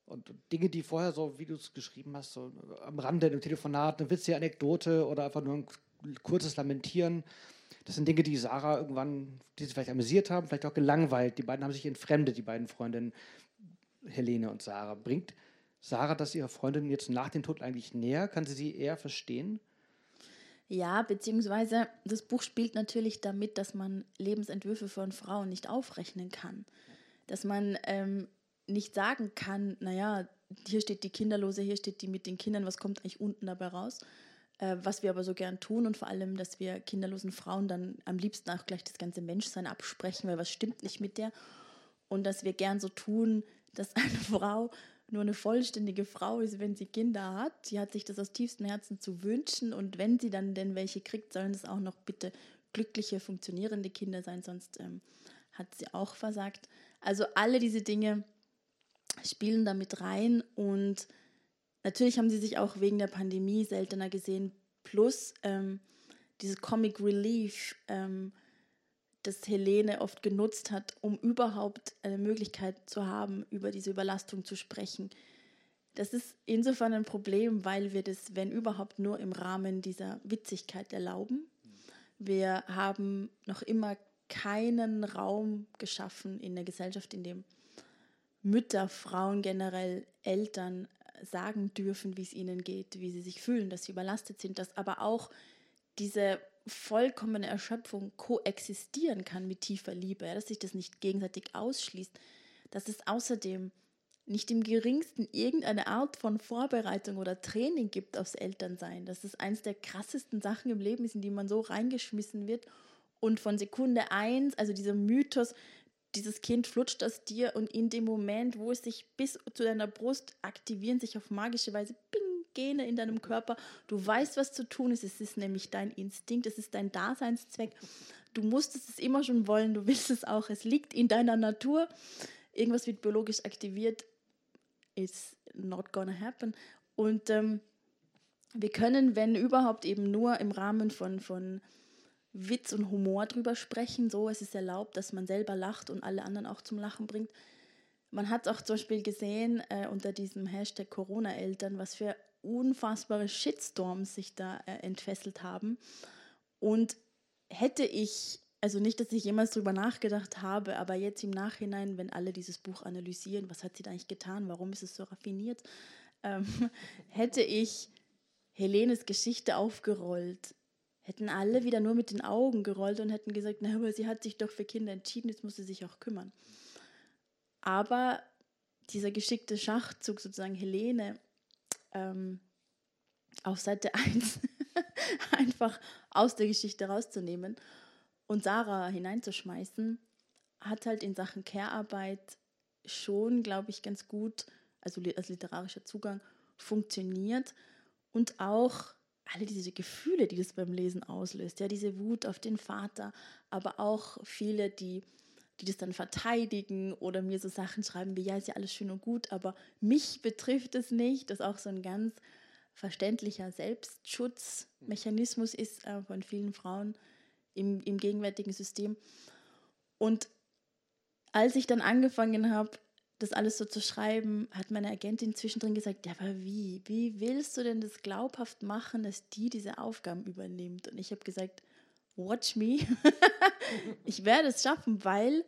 Und Dinge, die vorher so, wie du es geschrieben hast, so am Rande im Telefonat, eine witzige Anekdote oder einfach nur ein kurzes Lamentieren, das sind Dinge, die Sarah irgendwann, die sie vielleicht amüsiert haben, vielleicht auch gelangweilt. Die beiden haben sich entfremdet, die beiden Freundinnen, Helene und Sarah. Bringt Sarah das ihrer Freundin jetzt nach dem Tod eigentlich näher? Kann sie sie eher verstehen? Ja, beziehungsweise das Buch spielt natürlich damit, dass man Lebensentwürfe von Frauen nicht aufrechnen kann. Dass man ähm, nicht sagen kann, naja, hier steht die Kinderlose, hier steht die mit den Kindern, was kommt eigentlich unten dabei raus? Äh, was wir aber so gern tun und vor allem, dass wir kinderlosen Frauen dann am liebsten auch gleich das ganze Menschsein absprechen, weil was stimmt nicht mit der? Und dass wir gern so tun, dass eine Frau nur eine vollständige Frau ist, wenn sie Kinder hat. Sie hat sich das aus tiefstem Herzen zu wünschen und wenn sie dann denn welche kriegt, sollen das auch noch bitte glückliche, funktionierende Kinder sein, sonst ähm, hat sie auch versagt. Also alle diese Dinge spielen damit rein und natürlich haben sie sich auch wegen der Pandemie seltener gesehen. Plus ähm, dieses Comic Relief, ähm, das Helene oft genutzt hat, um überhaupt eine Möglichkeit zu haben, über diese Überlastung zu sprechen. Das ist insofern ein Problem, weil wir das, wenn überhaupt, nur im Rahmen dieser Witzigkeit erlauben. Wir haben noch immer keinen Raum geschaffen in der Gesellschaft, in dem Mütter, Frauen generell, Eltern sagen dürfen, wie es ihnen geht, wie sie sich fühlen, dass sie überlastet sind, dass aber auch diese vollkommene Erschöpfung koexistieren kann mit tiefer Liebe, dass sich das nicht gegenseitig ausschließt, dass es außerdem nicht im geringsten irgendeine Art von Vorbereitung oder Training gibt aufs Elternsein, dass es eines der krassesten Sachen im Leben ist, in die man so reingeschmissen wird und von Sekunde eins, also dieser Mythos, dieses Kind flutscht aus dir und in dem Moment, wo es sich bis zu deiner Brust aktivieren, sich auf magische Weise Bing, Gene in deinem Körper. Du weißt, was zu tun ist. Es ist nämlich dein Instinkt, es ist dein Daseinszweck. Du musstest es immer schon wollen, du willst es auch. Es liegt in deiner Natur. Irgendwas wird biologisch aktiviert. It's not gonna happen. Und ähm, wir können, wenn überhaupt, eben nur im Rahmen von, von Witz und Humor drüber sprechen. So, es ist erlaubt, dass man selber lacht und alle anderen auch zum Lachen bringt. Man hat auch zum Beispiel gesehen äh, unter diesem Hashtag Corona-Eltern, was für unfassbare Shitstorms sich da äh, entfesselt haben. Und hätte ich, also nicht, dass ich jemals drüber nachgedacht habe, aber jetzt im Nachhinein, wenn alle dieses Buch analysieren, was hat sie da eigentlich getan, warum ist es so raffiniert, ähm, <laughs> hätte ich Helenes Geschichte aufgerollt, hätten alle wieder nur mit den Augen gerollt und hätten gesagt, na, aber sie hat sich doch für Kinder entschieden, jetzt muss sie sich auch kümmern. Aber dieser geschickte Schachzug, sozusagen Helene, ähm, auf Seite <laughs> 1 einfach aus der Geschichte rauszunehmen und Sarah hineinzuschmeißen, hat halt in Sachen Care-Arbeit schon, glaube ich, ganz gut, also als literarischer Zugang, funktioniert und auch alle diese Gefühle, die das beim Lesen auslöst, ja, diese Wut auf den Vater, aber auch viele, die, die das dann verteidigen oder mir so Sachen schreiben wie, ja, ist ja alles schön und gut, aber mich betrifft es nicht, das auch so ein ganz verständlicher Selbstschutzmechanismus ist äh, von vielen Frauen im, im gegenwärtigen System. Und als ich dann angefangen habe, das alles so zu schreiben, hat meine Agentin zwischendrin gesagt, ja, aber wie? Wie willst du denn das glaubhaft machen, dass die diese Aufgaben übernimmt? Und ich habe gesagt, watch me. ich werde es schaffen, weil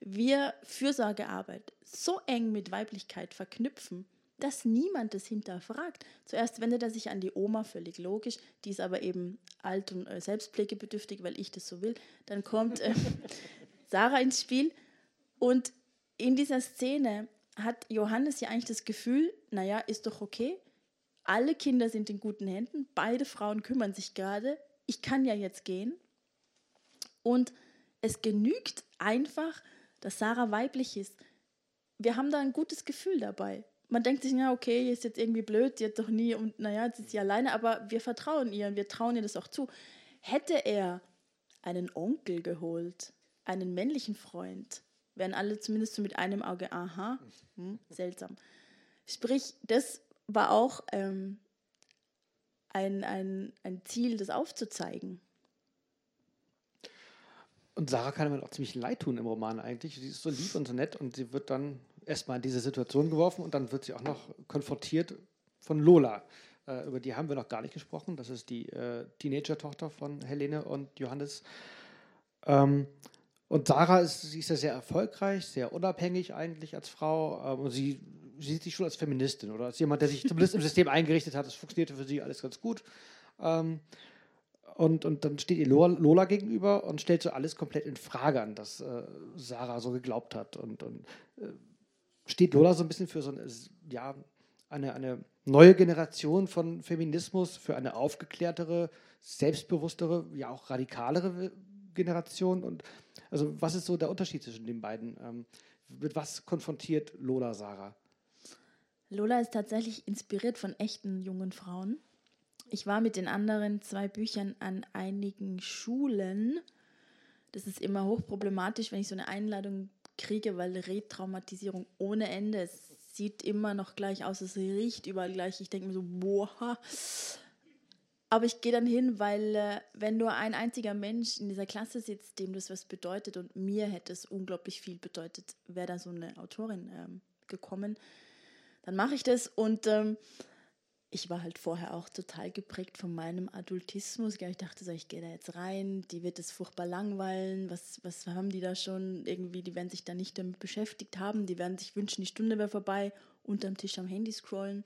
wir Fürsorgearbeit so eng mit Weiblichkeit verknüpfen, dass niemand es hinterfragt. Zuerst wendet er sich an die Oma, völlig logisch, die ist aber eben alt und äh, selbstpflegebedürftig, weil ich das so will. Dann kommt äh, <laughs> Sarah ins Spiel und in dieser Szene hat Johannes ja eigentlich das Gefühl, naja, ist doch okay. Alle Kinder sind in guten Händen, beide Frauen kümmern sich gerade. Ich kann ja jetzt gehen. Und es genügt einfach, dass Sarah weiblich ist. Wir haben da ein gutes Gefühl dabei. Man denkt sich, ja, okay, ist jetzt irgendwie blöd, hat doch nie und naja, jetzt ist sie alleine, aber wir vertrauen ihr und wir trauen ihr das auch zu. Hätte er einen Onkel geholt, einen männlichen Freund, wären alle zumindest so mit einem Auge, aha, hm, seltsam. Sprich, das war auch ähm, ein, ein, ein Ziel, das aufzuzeigen. Und Sarah kann mir auch ziemlich leid tun im Roman eigentlich. Sie ist so lieb und so nett und sie wird dann erstmal in diese Situation geworfen und dann wird sie auch noch konfrontiert von Lola. Äh, über die haben wir noch gar nicht gesprochen. Das ist die äh, Teenager-Tochter von Helene und Johannes. Ähm, und Sarah ist, sie ist ja sehr erfolgreich, sehr unabhängig eigentlich als Frau. Ähm, sie, sie sieht sich schon als Feministin oder als jemand, der sich zumindest im System eingerichtet hat. Das funktionierte für sie alles ganz gut. Ähm, und, und dann steht ihr Lola gegenüber und stellt so alles komplett in Frage an, dass äh, Sarah so geglaubt hat. Und, und äh, steht Lola so ein bisschen für so eine, ja, eine, eine neue Generation von Feminismus, für eine aufgeklärtere, selbstbewusstere, ja auch radikalere Generation. Und also was ist so der Unterschied zwischen den beiden? Ähm, mit was konfrontiert Lola Sarah? Lola ist tatsächlich inspiriert von echten jungen Frauen. Ich war mit den anderen zwei Büchern an einigen Schulen. Das ist immer hochproblematisch, wenn ich so eine Einladung kriege, weil Retraumatisierung ohne Ende. Es sieht immer noch gleich aus, es riecht überall gleich. Ich denke mir so, boah, aber ich gehe dann hin, weil äh, wenn nur ein einziger Mensch in dieser Klasse sitzt, dem das was bedeutet und mir hätte es unglaublich viel bedeutet, wäre da so eine Autorin ähm, gekommen, dann mache ich das und ähm, ich war halt vorher auch total geprägt von meinem Adultismus. Ich dachte so, ich gehe da jetzt rein, die wird es furchtbar langweilen, was, was haben die da schon irgendwie, die werden sich da nicht damit beschäftigt haben, die werden sich wünschen, die Stunde wäre vorbei, unterm Tisch am Handy scrollen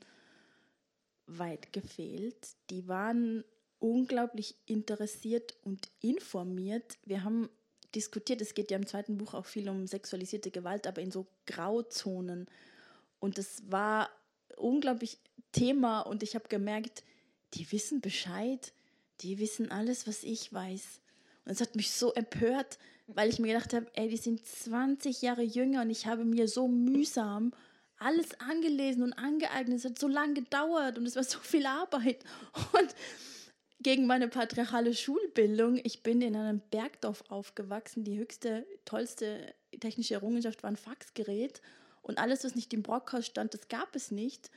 weit gefehlt. Die waren unglaublich interessiert und informiert. Wir haben diskutiert, es geht ja im zweiten Buch auch viel um sexualisierte Gewalt, aber in so Grauzonen. Und es war unglaublich Thema und ich habe gemerkt, die wissen Bescheid, die wissen alles, was ich weiß. Und es hat mich so empört, weil ich mir gedacht habe, ey, die sind 20 Jahre jünger und ich habe mir so mühsam alles angelesen und angeeignet. Es hat so lange gedauert und es war so viel Arbeit. Und gegen meine patriarchale Schulbildung, ich bin in einem Bergdorf aufgewachsen. Die höchste, tollste technische Errungenschaft war ein Faxgerät. Und alles, was nicht im Brockhaus stand, das gab es nicht.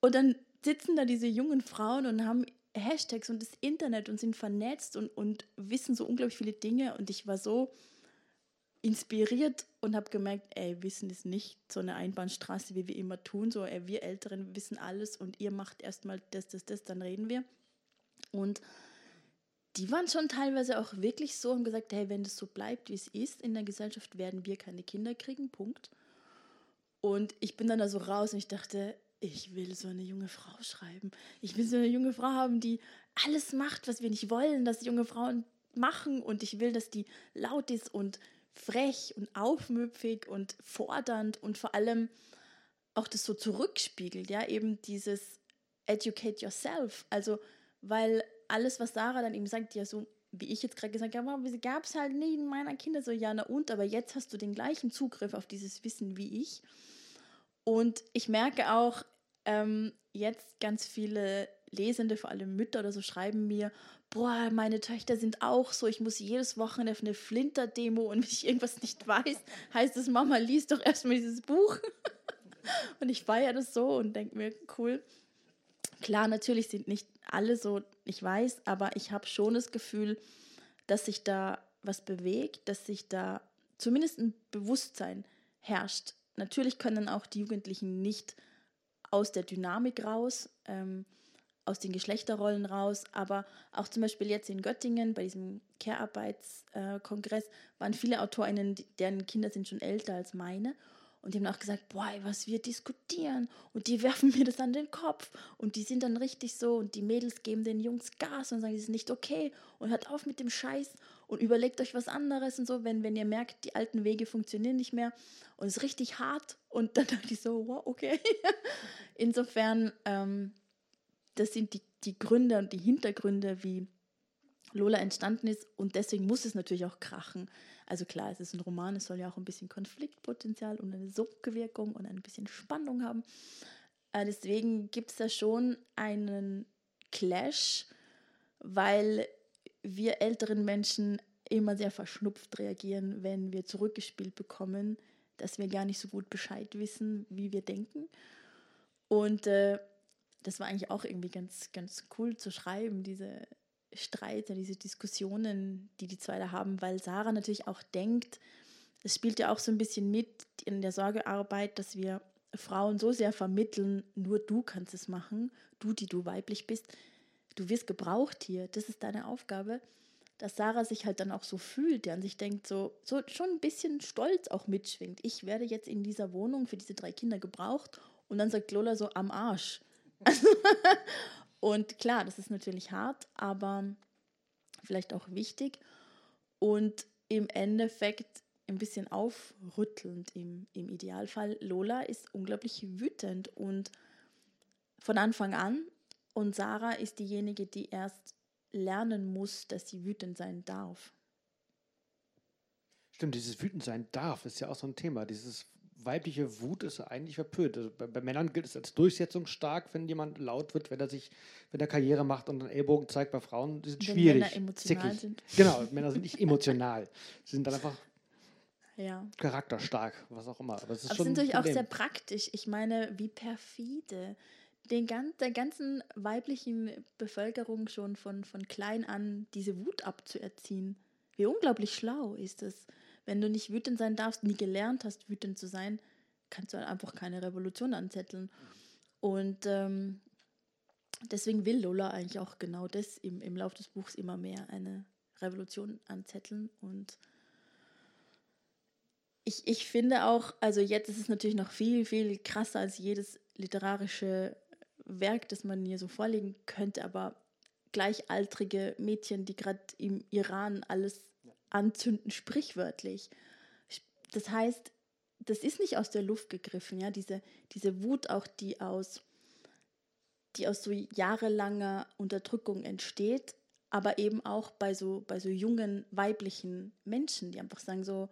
Und dann sitzen da diese jungen Frauen und haben Hashtags und das Internet und sind vernetzt und, und wissen so unglaublich viele Dinge. Und ich war so inspiriert und habe gemerkt, ey, Wissen ist nicht so eine Einbahnstraße, wie wir immer tun. So, ey, wir Älteren wissen alles und ihr macht erstmal das, das, das, dann reden wir. Und die waren schon teilweise auch wirklich so und gesagt, hey, wenn das so bleibt, wie es ist in der Gesellschaft, werden wir keine Kinder kriegen, Punkt. Und ich bin dann da so raus und ich dachte, ich will so eine junge Frau schreiben. Ich will so eine junge Frau haben, die alles macht, was wir nicht wollen, dass junge Frauen machen. Und ich will, dass die laut ist und frech und aufmüpfig und fordernd und vor allem auch das so zurückspiegelt, ja, eben dieses educate yourself. Also, weil alles, was Sarah dann eben sagt, ja, so wie ich jetzt gerade gesagt habe, ja, gab es halt nie in meiner Kinder so, ja, na und, aber jetzt hast du den gleichen Zugriff auf dieses Wissen wie ich. Und ich merke auch ähm, jetzt ganz viele Lesende, vor allem Mütter oder so, schreiben mir, boah, meine Töchter sind auch so, ich muss jedes Wochenende auf eine Flinter-Demo und wenn ich irgendwas nicht weiß, heißt es, Mama, liest doch erstmal dieses Buch. <laughs> und ich feiere das so und denke mir, cool. Klar, natürlich sind nicht alle so, ich weiß, aber ich habe schon das Gefühl, dass sich da was bewegt, dass sich da zumindest ein Bewusstsein herrscht. Natürlich können auch die Jugendlichen nicht aus der Dynamik raus. Ähm, aus den Geschlechterrollen raus, aber auch zum Beispiel jetzt in Göttingen bei diesem Care-Arbeitskongress waren viele AutorInnen, deren Kinder sind schon älter als meine Und die haben auch gesagt, boah, was wir diskutieren. Und die <laughs> werfen mir das an den Kopf. Und die sind dann richtig so. Und die Mädels geben den Jungs Gas und sagen, das ist nicht okay. Und hört auf mit dem Scheiß. Und überlegt euch was anderes und so, wenn, wenn ihr merkt, die alten Wege funktionieren nicht mehr. Und es ist richtig hart. Und dann <laughs> dachte ich so, wow, okay. <laughs> Insofern, ähm, das sind die, die Gründe und die Hintergründe, wie Lola entstanden ist. Und deswegen muss es natürlich auch krachen. Also klar, es ist ein Roman, es soll ja auch ein bisschen Konfliktpotenzial und eine Sogwirkung und ein bisschen Spannung haben. Äh, deswegen gibt es da schon einen Clash, weil wir älteren Menschen immer sehr verschnupft reagieren, wenn wir zurückgespielt bekommen, dass wir gar nicht so gut Bescheid wissen, wie wir denken. Und äh, das war eigentlich auch irgendwie ganz, ganz cool zu schreiben, diese Streite, diese Diskussionen, die die zwei da haben, weil Sarah natürlich auch denkt, es spielt ja auch so ein bisschen mit in der Sorgearbeit, dass wir Frauen so sehr vermitteln, nur du kannst es machen, du, die du weiblich bist, du wirst gebraucht hier, das ist deine Aufgabe, dass Sarah sich halt dann auch so fühlt, der an sich denkt, so, so schon ein bisschen stolz auch mitschwingt. Ich werde jetzt in dieser Wohnung für diese drei Kinder gebraucht und dann sagt Lola so am Arsch. <laughs> Und klar, das ist natürlich hart, aber vielleicht auch wichtig und im Endeffekt ein bisschen aufrüttelnd im, im Idealfall. Lola ist unglaublich wütend und von Anfang an und Sarah ist diejenige, die erst lernen muss, dass sie wütend sein darf. Stimmt, dieses wütend sein darf ist ja auch so ein Thema. Dieses weibliche Wut ist eigentlich verpönt. Also bei, bei, Männern gilt es als durchsetzungsstark, wenn jemand laut wird, wenn er sich, wenn er Karriere macht und einen Ellbogen zeigt. Bei Frauen die sind wenn schwierig. Männer emotional zickig. sind. Genau, Männer sind nicht emotional. Sie sind dann einfach ja. charakterstark, was auch immer. Aber es ist Aber schon sind natürlich auch sehr praktisch. Ich meine, wie perfide. Den ganz, der ganzen weiblichen Bevölkerung schon von, von klein an diese Wut abzuerziehen. Wie unglaublich schlau ist es. Wenn du nicht wütend sein darfst, nie gelernt hast, wütend zu sein, kannst du halt einfach keine Revolution anzetteln. Und ähm, deswegen will Lola eigentlich auch genau das im, im Laufe des Buchs immer mehr eine Revolution anzetteln. Und ich, ich finde auch, also jetzt ist es natürlich noch viel, viel krasser als jedes literarische Werk, das man hier so vorlegen könnte, aber gleichaltrige Mädchen, die gerade im Iran alles anzünden, sprichwörtlich. Das heißt, das ist nicht aus der Luft gegriffen, ja, diese, diese Wut auch, die aus, die aus so jahrelanger Unterdrückung entsteht, aber eben auch bei so, bei so jungen weiblichen Menschen, die einfach sagen so,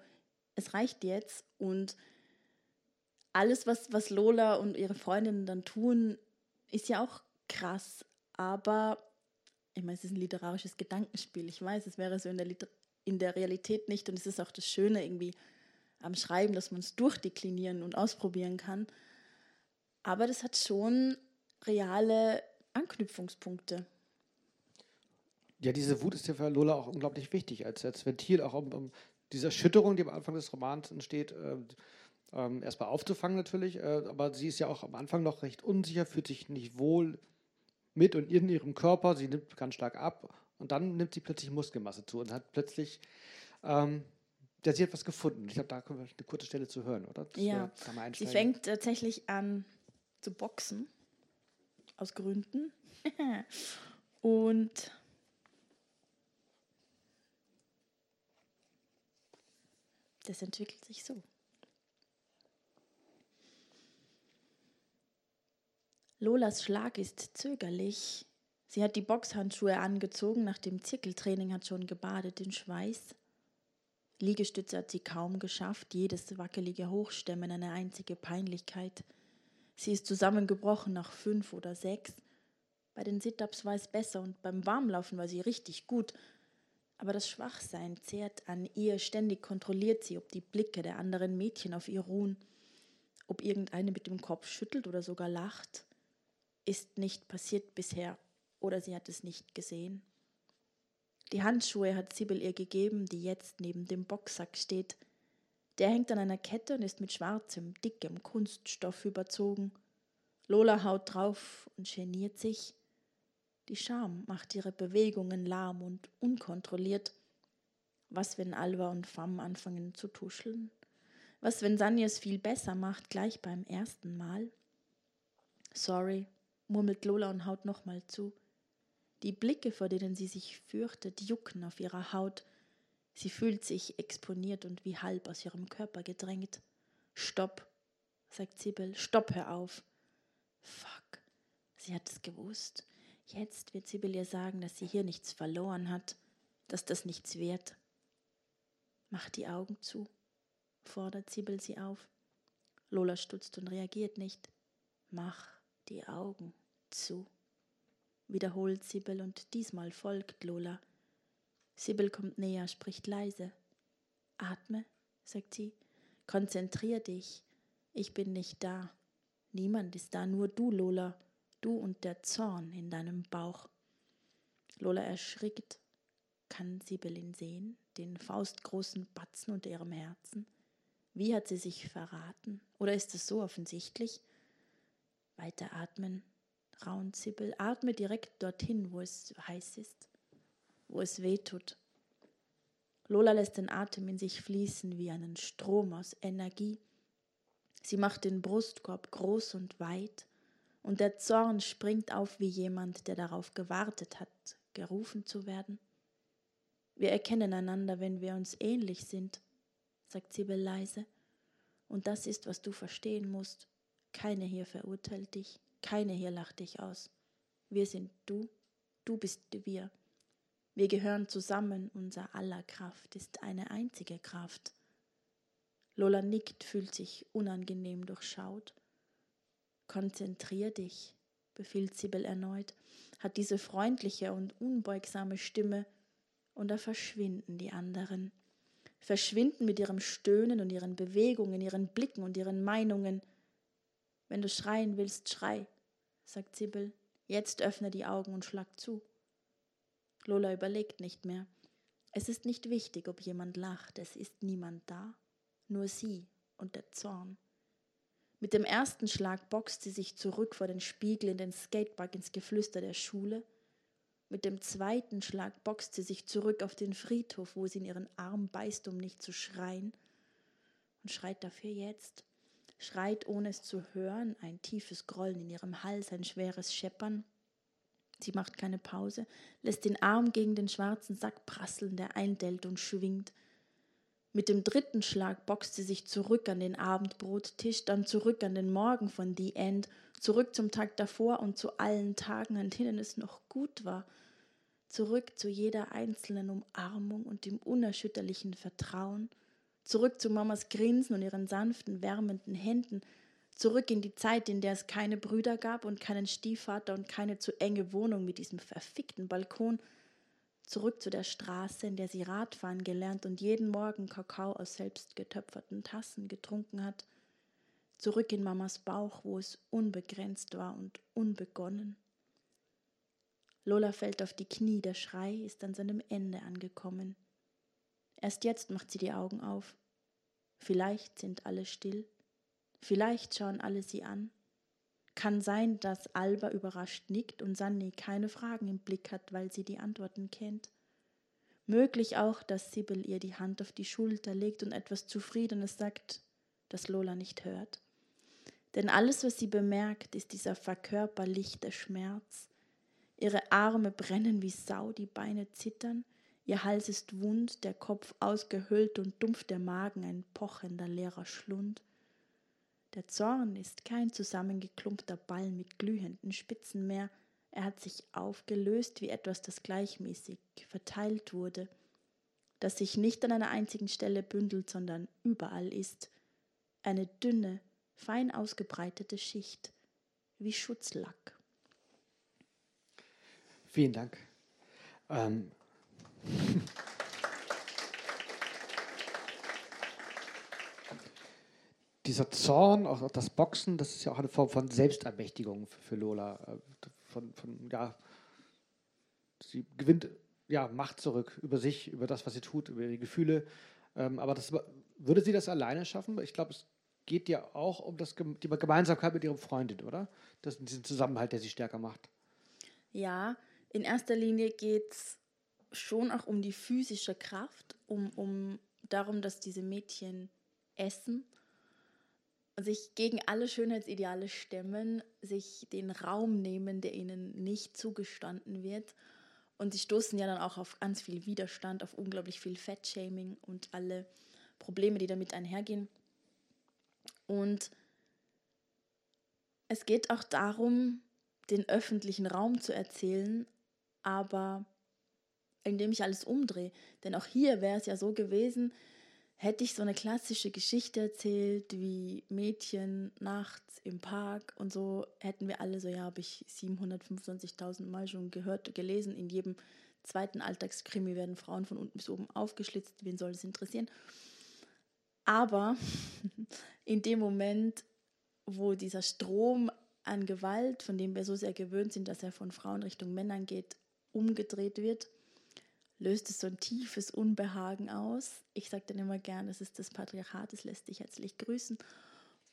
es reicht jetzt und alles, was, was Lola und ihre Freundinnen dann tun, ist ja auch krass, aber ich meine, es ist ein literarisches Gedankenspiel. Ich weiß, es wäre so in der in der Realität nicht. Und es ist auch das Schöne irgendwie am Schreiben, dass man es durchdeklinieren und ausprobieren kann. Aber das hat schon reale Anknüpfungspunkte. Ja, diese Wut ist ja für Lola auch unglaublich wichtig, als, als Ventil, auch um, um diese Erschütterung, die am Anfang des Romans entsteht, äh, äh, erstmal aufzufangen natürlich. Äh, aber sie ist ja auch am Anfang noch recht unsicher, fühlt sich nicht wohl mit und in ihrem Körper. Sie nimmt ganz stark ab und dann nimmt sie plötzlich Muskelmasse zu und hat plötzlich, ähm, ja, sie hat was gefunden. Ich glaube, da können wir eine kurze Stelle zu hören, oder? Das ja, sie fängt tatsächlich an zu boxen, aus Gründen. <laughs> und das entwickelt sich so. Lolas Schlag ist zögerlich, Sie hat die Boxhandschuhe angezogen, nach dem Zirkeltraining hat schon gebadet in Schweiß. Liegestütze hat sie kaum geschafft, jedes wackelige Hochstemmen eine einzige Peinlichkeit. Sie ist zusammengebrochen nach fünf oder sechs. Bei den Sit-Ups war es besser und beim Warmlaufen war sie richtig gut. Aber das Schwachsein zehrt an ihr, ständig kontrolliert sie, ob die Blicke der anderen Mädchen auf ihr ruhen, ob irgendeine mit dem Kopf schüttelt oder sogar lacht. Ist nicht passiert bisher oder sie hat es nicht gesehen. Die Handschuhe hat Sibyl ihr gegeben, die jetzt neben dem Boxsack steht. Der hängt an einer Kette und ist mit schwarzem, dickem Kunststoff überzogen. Lola haut drauf und geniert sich. Die Scham macht ihre Bewegungen lahm und unkontrolliert. Was, wenn Alva und Fam anfangen zu tuscheln? Was, wenn Sanja es viel besser macht, gleich beim ersten Mal? Sorry, murmelt Lola und haut nochmal zu. Die Blicke, vor denen sie sich fürchtet, jucken auf ihrer Haut. Sie fühlt sich exponiert und wie halb aus ihrem Körper gedrängt. Stopp, sagt Sibyl, stopp, hör auf. Fuck, sie hat es gewusst. Jetzt wird Sibyl ihr sagen, dass sie hier nichts verloren hat, dass das nichts wert. Mach die Augen zu, fordert Sibyl sie auf. Lola stutzt und reagiert nicht. Mach die Augen zu, wiederholt Sibyl und diesmal folgt Lola. Sibyl kommt näher, spricht leise. Atme, sagt sie. Konzentrier dich. Ich bin nicht da. Niemand ist da, nur du, Lola. Du und der Zorn in deinem Bauch. Lola erschrickt. Kann Sibyl ihn sehen, den faustgroßen Batzen unter ihrem Herzen? Wie hat sie sich verraten? Oder ist es so offensichtlich? Weiter atmen, raunt Sibyl. Atme direkt dorthin, wo es heiß ist, wo es weh tut. Lola lässt den Atem in sich fließen wie einen Strom aus Energie. Sie macht den Brustkorb groß und weit, und der Zorn springt auf wie jemand, der darauf gewartet hat, gerufen zu werden. Wir erkennen einander, wenn wir uns ähnlich sind, sagt Sibyl leise. Und das ist, was du verstehen musst. Keine hier verurteilt dich, keine hier lacht dich aus. Wir sind du, du bist wir. Wir gehören zusammen, unser aller Kraft ist eine einzige Kraft. Lola nickt, fühlt sich unangenehm durchschaut. Konzentrier dich, befiehlt Sibyl erneut, hat diese freundliche und unbeugsame Stimme, und da verschwinden die anderen. Verschwinden mit ihrem Stöhnen und ihren Bewegungen, ihren Blicken und ihren Meinungen. Wenn du schreien willst, schrei, sagt Sibyl. Jetzt öffne die Augen und schlag zu. Lola überlegt nicht mehr. Es ist nicht wichtig, ob jemand lacht, es ist niemand da, nur sie und der Zorn. Mit dem ersten Schlag boxt sie sich zurück vor den Spiegel in den Skatepark ins Geflüster der Schule. Mit dem zweiten Schlag boxt sie sich zurück auf den Friedhof, wo sie in ihren Arm beißt, um nicht zu schreien. Und schreit dafür jetzt schreit, ohne es zu hören, ein tiefes Grollen in ihrem Hals, ein schweres Scheppern. Sie macht keine Pause, lässt den Arm gegen den schwarzen Sack prasseln, der eindellt und schwingt. Mit dem dritten Schlag boxt sie sich zurück an den Abendbrottisch, dann zurück an den Morgen von The End, zurück zum Tag davor und zu allen Tagen, an denen es noch gut war, zurück zu jeder einzelnen Umarmung und dem unerschütterlichen Vertrauen, zurück zu Mamas Grinsen und ihren sanften, wärmenden Händen, zurück in die Zeit, in der es keine Brüder gab und keinen Stiefvater und keine zu enge Wohnung mit diesem verfickten Balkon, zurück zu der Straße, in der sie Radfahren gelernt und jeden Morgen Kakao aus selbst getöpferten Tassen getrunken hat, zurück in Mamas Bauch, wo es unbegrenzt war und unbegonnen. Lola fällt auf die Knie, der Schrei ist an seinem Ende angekommen. Erst jetzt macht sie die Augen auf. Vielleicht sind alle still. Vielleicht schauen alle sie an. Kann sein, dass Alba überrascht nickt und Sanni keine Fragen im Blick hat, weil sie die Antworten kennt. Möglich auch, dass Sibyl ihr die Hand auf die Schulter legt und etwas Zufriedenes sagt, das Lola nicht hört. Denn alles, was sie bemerkt, ist dieser verkörperlichte Schmerz. Ihre Arme brennen wie Sau, die Beine zittern, Ihr Hals ist wund, der Kopf ausgehöhlt und dumpf der Magen ein pochender leerer Schlund. Der Zorn ist kein zusammengeklumpter Ball mit glühenden Spitzen mehr, er hat sich aufgelöst wie etwas, das gleichmäßig verteilt wurde, das sich nicht an einer einzigen Stelle bündelt, sondern überall ist, eine dünne, fein ausgebreitete Schicht, wie Schutzlack. Vielen Dank. Ähm, <laughs> Dieser Zorn, auch das Boxen, das ist ja auch eine Form von Selbstermächtigung für Lola. Äh, von, von, ja, sie gewinnt ja, Macht zurück über sich, über das, was sie tut, über ihre Gefühle. Ähm, aber das, würde sie das alleine schaffen? Ich glaube, es geht ja auch um das, die Gemeinsamkeit mit ihrem Freundin, oder? Das, diesen Zusammenhalt, der sie stärker macht. Ja, in erster Linie geht es schon auch um die physische Kraft, um, um darum, dass diese Mädchen essen, sich gegen alle Schönheitsideale stemmen, sich den Raum nehmen, der ihnen nicht zugestanden wird. Und sie stoßen ja dann auch auf ganz viel Widerstand, auf unglaublich viel Fettshaming und alle Probleme, die damit einhergehen. Und es geht auch darum, den öffentlichen Raum zu erzählen, aber indem ich alles umdrehe. Denn auch hier wäre es ja so gewesen, hätte ich so eine klassische Geschichte erzählt, wie Mädchen nachts im Park und so, hätten wir alle so, ja, habe ich 725.000 Mal schon gehört, gelesen. In jedem zweiten Alltagskrimi werden Frauen von unten bis oben aufgeschlitzt. Wen soll es interessieren? Aber <laughs> in dem Moment, wo dieser Strom an Gewalt, von dem wir so sehr gewöhnt sind, dass er von Frauen Richtung Männern geht, umgedreht wird, löst es so ein tiefes Unbehagen aus. Ich sage dann immer gern, es ist das Patriarchat, es lässt dich herzlich grüßen.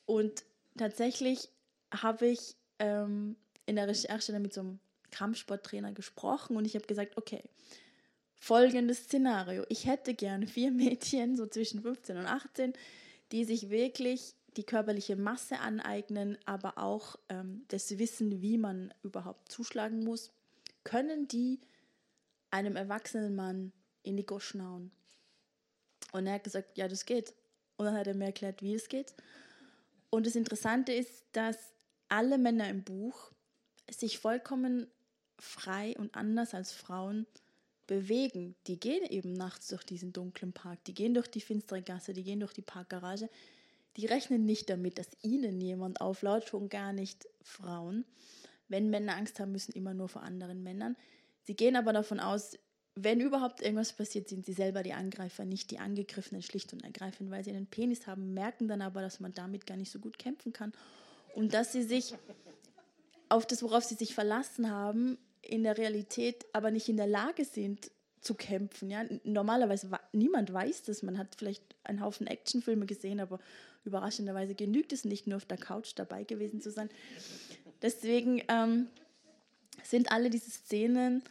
Und tatsächlich habe ich ähm, in der Recherche mit so einem Kampfsporttrainer gesprochen und ich habe gesagt, okay, folgendes Szenario. Ich hätte gern vier Mädchen, so zwischen 15 und 18, die sich wirklich die körperliche Masse aneignen, aber auch ähm, das Wissen, wie man überhaupt zuschlagen muss, können die einem erwachsenen Mann in die Goschen hauen. Und er hat gesagt, ja, das geht. Und dann hat er mir erklärt, wie es geht. Und das Interessante ist, dass alle Männer im Buch sich vollkommen frei und anders als Frauen bewegen. Die gehen eben nachts durch diesen dunklen Park, die gehen durch die finstere Gasse, die gehen durch die Parkgarage, die rechnen nicht damit, dass ihnen jemand auflaut, schon gar nicht Frauen. Wenn Männer Angst haben, müssen immer nur vor anderen Männern. Sie gehen aber davon aus, wenn überhaupt irgendwas passiert, sind sie selber die Angreifer, nicht die Angegriffenen, schlicht und ergreifend, weil sie einen Penis haben, merken dann aber, dass man damit gar nicht so gut kämpfen kann. Und dass sie sich auf das, worauf sie sich verlassen haben, in der Realität aber nicht in der Lage sind, zu kämpfen. Ja? Normalerweise niemand weiß das. Man hat vielleicht einen Haufen Actionfilme gesehen, aber überraschenderweise genügt es nicht, nur auf der Couch dabei gewesen zu sein. Deswegen ähm, sind alle diese Szenen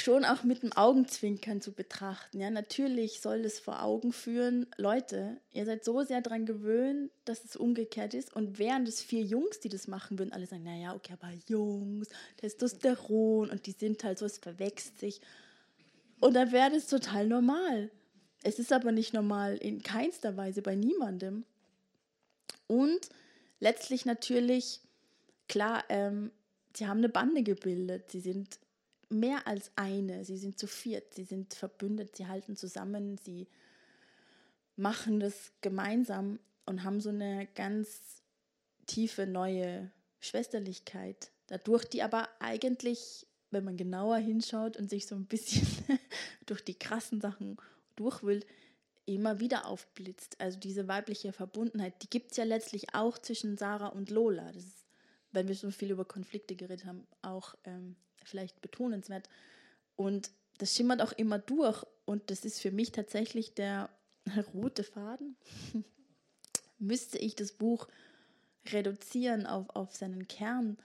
schon auch mit dem Augenzwinkern zu betrachten. Ja, natürlich soll es vor Augen führen, Leute, ihr seid so sehr daran gewöhnt, dass es umgekehrt ist. Und wären es vier Jungs, die das machen würden, alle sagen, naja, okay, aber Jungs, Testosteron und die sind halt so, es verwechselt sich. Und dann wäre das total normal. Es ist aber nicht normal in keinster Weise bei niemandem. Und letztlich natürlich, klar, ähm, sie haben eine Bande gebildet. Sie sind mehr als eine. Sie sind zu viert. Sie sind verbündet. Sie halten zusammen. Sie machen das gemeinsam und haben so eine ganz tiefe neue Schwesterlichkeit dadurch, die aber eigentlich, wenn man genauer hinschaut und sich so ein bisschen <laughs> durch die krassen Sachen durch will, immer wieder aufblitzt. Also diese weibliche Verbundenheit, die gibt es ja letztlich auch zwischen Sarah und Lola. Das ist, wenn wir so viel über Konflikte geredet haben, auch ähm, vielleicht betonenswert. Und das schimmert auch immer durch. Und das ist für mich tatsächlich der <laughs> rote Faden. <laughs> Müsste ich das Buch reduzieren auf, auf seinen Kern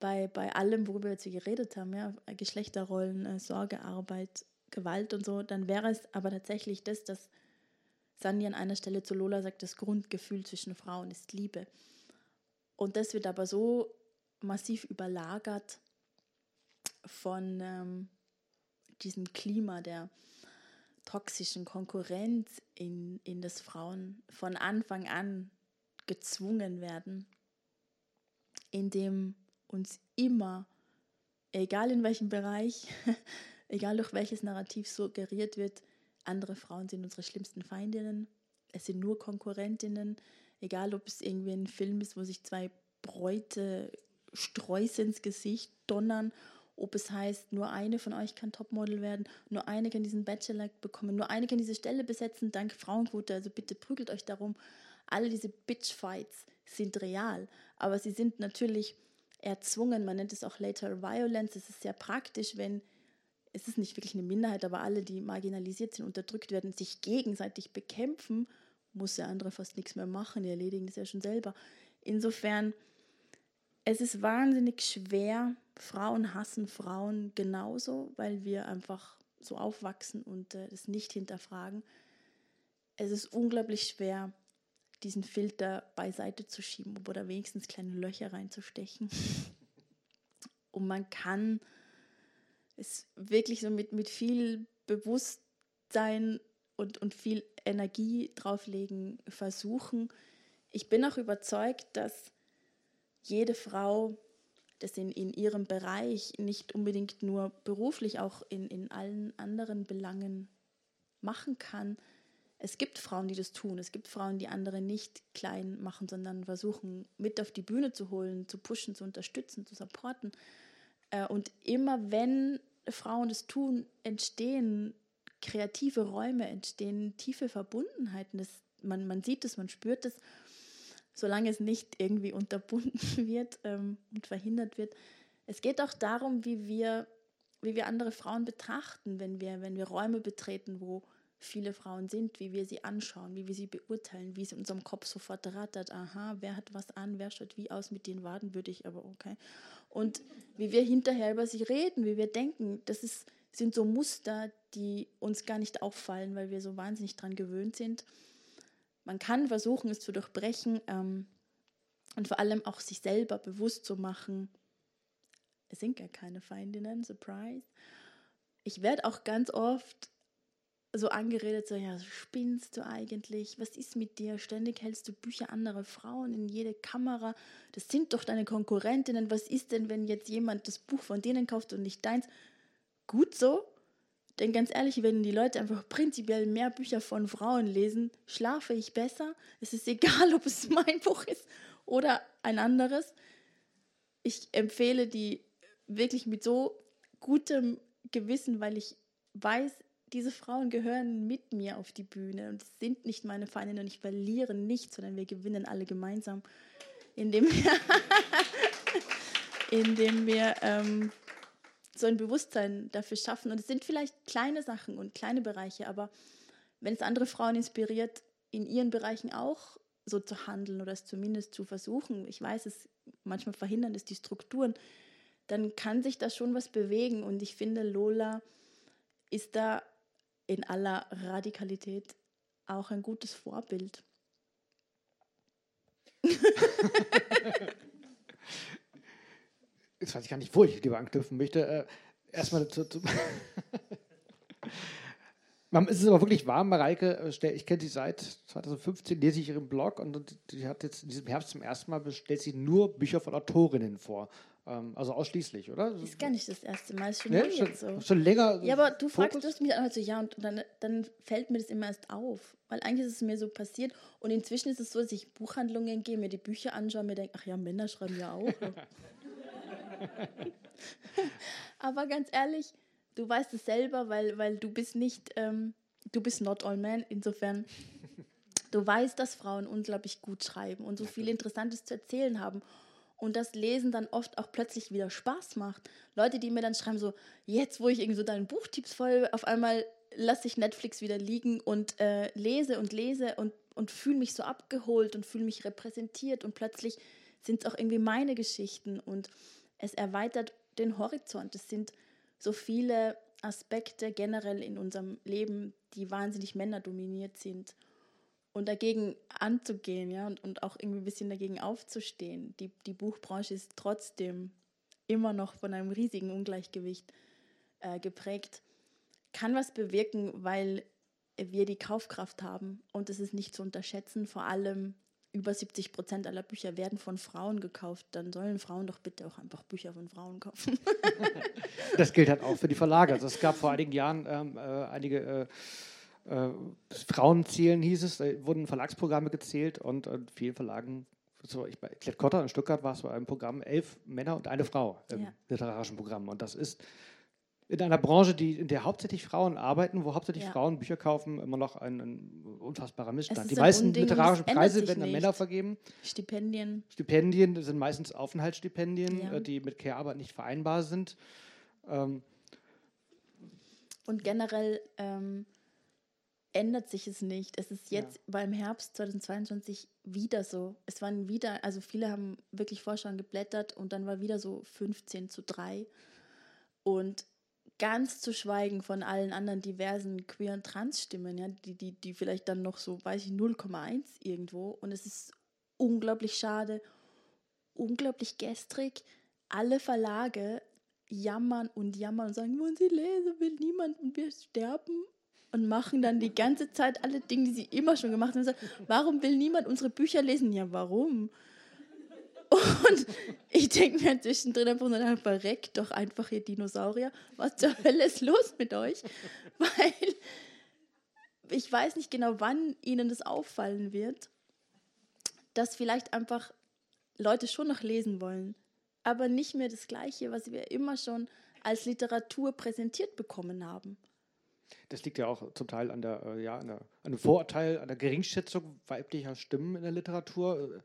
bei, bei allem, worüber wir jetzt geredet haben, ja, Geschlechterrollen, äh, Sorgearbeit, Gewalt und so, dann wäre es aber tatsächlich das, dass Sandy an einer Stelle zu Lola sagt, das Grundgefühl zwischen Frauen ist Liebe. Und das wird aber so massiv überlagert von ähm, diesem Klima der toxischen Konkurrenz, in, in das Frauen von Anfang an gezwungen werden, indem uns immer, egal in welchem Bereich, <laughs> egal durch welches Narrativ suggeriert wird, andere Frauen sind unsere schlimmsten Feindinnen, es sind nur Konkurrentinnen, egal ob es irgendwie ein Film ist, wo sich zwei Bräute Sträuße ins Gesicht donnern, ob es heißt, nur eine von euch kann Topmodel werden, nur eine kann diesen Bachelor bekommen, nur eine kann diese Stelle besetzen, dank Frauenquote, also bitte prügelt euch darum. Alle diese Bitchfights sind real, aber sie sind natürlich erzwungen, man nennt es auch later violence, es ist sehr praktisch, wenn es ist nicht wirklich eine Minderheit, aber alle, die marginalisiert sind, unterdrückt werden, sich gegenseitig bekämpfen, muss der andere fast nichts mehr machen, die erledigen das ja schon selber. Insofern, es ist wahnsinnig schwer, Frauen hassen Frauen genauso, weil wir einfach so aufwachsen und äh, es nicht hinterfragen. es ist unglaublich schwer, diesen Filter beiseite zu schieben oder wenigstens kleine Löcher reinzustechen. <laughs> Und man kann es wirklich so mit, mit viel Bewusstsein und, und viel Energie drauflegen versuchen. Ich bin auch überzeugt, dass jede Frau das in, in ihrem Bereich nicht unbedingt nur beruflich, auch in, in allen anderen Belangen machen kann. Es gibt Frauen, die das tun. Es gibt Frauen, die andere nicht klein machen, sondern versuchen, mit auf die Bühne zu holen, zu pushen, zu unterstützen, zu supporten. Äh, und immer wenn Frauen das tun, entstehen kreative Räume, entstehen tiefe Verbundenheiten. Das, man, man sieht es, man spürt es solange es nicht irgendwie unterbunden <laughs> wird ähm, und verhindert wird. Es geht auch darum, wie wir, wie wir andere Frauen betrachten, wenn wir, wenn wir Räume betreten, wo viele Frauen sind, wie wir sie anschauen, wie wir sie beurteilen, wie es in unserem Kopf sofort rattert, aha, wer hat was an, wer schaut wie aus, mit den Waden würde ich aber okay. Und wie wir hinterher über sie reden, wie wir denken, das ist, sind so Muster, die uns gar nicht auffallen, weil wir so wahnsinnig dran gewöhnt sind man kann versuchen, es zu durchbrechen ähm, und vor allem auch sich selber bewusst zu machen, es sind gar keine Feindinnen, surprise. Ich werde auch ganz oft so angeredet, so, ja, spinnst du eigentlich? Was ist mit dir? Ständig hältst du Bücher anderer Frauen in jede Kamera. Das sind doch deine Konkurrentinnen. Was ist denn, wenn jetzt jemand das Buch von denen kauft und nicht deins? Gut so, denn ganz ehrlich, wenn die Leute einfach prinzipiell mehr Bücher von Frauen lesen, schlafe ich besser. Es ist egal, ob es mein Buch ist oder ein anderes. Ich empfehle die wirklich mit so gutem Gewissen, weil ich weiß, diese Frauen gehören mit mir auf die Bühne und sind nicht meine Feinde und ich verliere nichts, sondern wir gewinnen alle gemeinsam, indem wir, <laughs> indem wir ähm, so ein Bewusstsein dafür schaffen. Und es sind vielleicht kleine Sachen und kleine Bereiche, aber wenn es andere Frauen inspiriert, in ihren Bereichen auch so zu handeln oder es zumindest zu versuchen, ich weiß, es manchmal verhindern es die Strukturen, dann kann sich da schon was bewegen. Und ich finde, Lola ist da in aller Radikalität auch ein gutes Vorbild. <laughs> jetzt weiß ich gar nicht, wo ich lieber anknüpfen möchte. Äh, erstmal zu. zu <laughs> es ist aber wirklich warm, Mareike. Äh, ich kenne sie seit 2015, lese ich ihren Blog und sie hat jetzt in diesem Herbst zum ersten Mal bestellt sie nur Bücher von Autorinnen vor. Ähm, also ausschließlich, oder? Ist gar nicht das erste Mal, ist schon, ja, schon, so. schon länger. Ja, aber du Fokus? fragst du mich halt so, ja, und, dann, dann fällt mir das immer erst auf. Weil eigentlich ist es mir so passiert. Und inzwischen ist es so, dass ich Buchhandlungen gehe, mir die Bücher anschaue und mir denke, ach ja, Männer schreiben ja auch. <laughs> <laughs> Aber ganz ehrlich, du weißt es selber, weil, weil du bist nicht, ähm, du bist not all men. Insofern, du weißt, dass Frauen unglaublich gut schreiben und so viel Interessantes zu erzählen haben. Und das Lesen dann oft auch plötzlich wieder Spaß macht. Leute, die mir dann schreiben, so, jetzt, wo ich irgendwie so deinen Buchtipps voll, auf einmal lasse ich Netflix wieder liegen und äh, lese und lese und, und fühle mich so abgeholt und fühle mich repräsentiert und plötzlich sind es auch irgendwie meine Geschichten und es erweitert den Horizont. Es sind so viele Aspekte generell in unserem Leben, die wahnsinnig männerdominiert sind. Und dagegen anzugehen, ja, und, und auch irgendwie ein bisschen dagegen aufzustehen. Die, die Buchbranche ist trotzdem immer noch von einem riesigen Ungleichgewicht äh, geprägt, kann was bewirken, weil wir die Kaufkraft haben und es ist nicht zu unterschätzen, vor allem über 70 Prozent aller Bücher werden von Frauen gekauft, dann sollen Frauen doch bitte auch einfach Bücher von Frauen kaufen. <laughs> das gilt halt auch für die Verlage. Also es gab vor einigen Jahren ähm, äh, einige äh, äh, Frauenzielen, hieß es, da wurden Verlagsprogramme gezählt und in vielen Verlagen, so ich, bei Klett-Cotta in Stuttgart war es bei einem Programm elf Männer und eine Frau im ja. literarischen Programm. Und das ist in einer Branche, die, in der hauptsächlich Frauen arbeiten, wo hauptsächlich ja. Frauen Bücher kaufen, immer noch ein, ein unfassbarer Missstand. Die meisten Unding, literarischen Preise werden an Männer vergeben. Stipendien. Stipendien sind meistens Aufenthaltsstipendien, ja. Äh, die mit Care-Arbeit nicht vereinbar sind. Ähm, Und generell ähm, ändert sich es nicht. Es ist jetzt ja. beim Herbst 2022 wieder so. Es waren wieder, also viele haben wirklich Vorschau geblättert und dann war wieder so 15 zu 3. Und ganz zu schweigen von allen anderen diversen queer- und Trans-Stimmen, ja, die, die, die vielleicht dann noch so, weiß ich, 0,1 irgendwo. Und es ist unglaublich schade, unglaublich gestrig. Alle Verlage jammern und jammern und sagen, wollen Sie lesen, will niemand und wir sterben. Und machen dann die ganze Zeit alle Dinge, die sie immer schon gemacht haben. Und sagen, warum will niemand unsere Bücher lesen? Ja, warum? Und ich denke mir zwischendrin einfach nur, verreckt doch einfach ihr Dinosaurier. Was zur Hölle ist los mit euch? <laughs> Weil ich weiß nicht genau, wann ihnen das auffallen wird, dass vielleicht einfach Leute schon noch lesen wollen, aber nicht mehr das Gleiche, was wir immer schon als Literatur präsentiert bekommen haben. Das liegt ja auch zum Teil an der, äh, ja, an, der, an dem Vorurteil, an der Geringschätzung weiblicher Stimmen in der Literatur.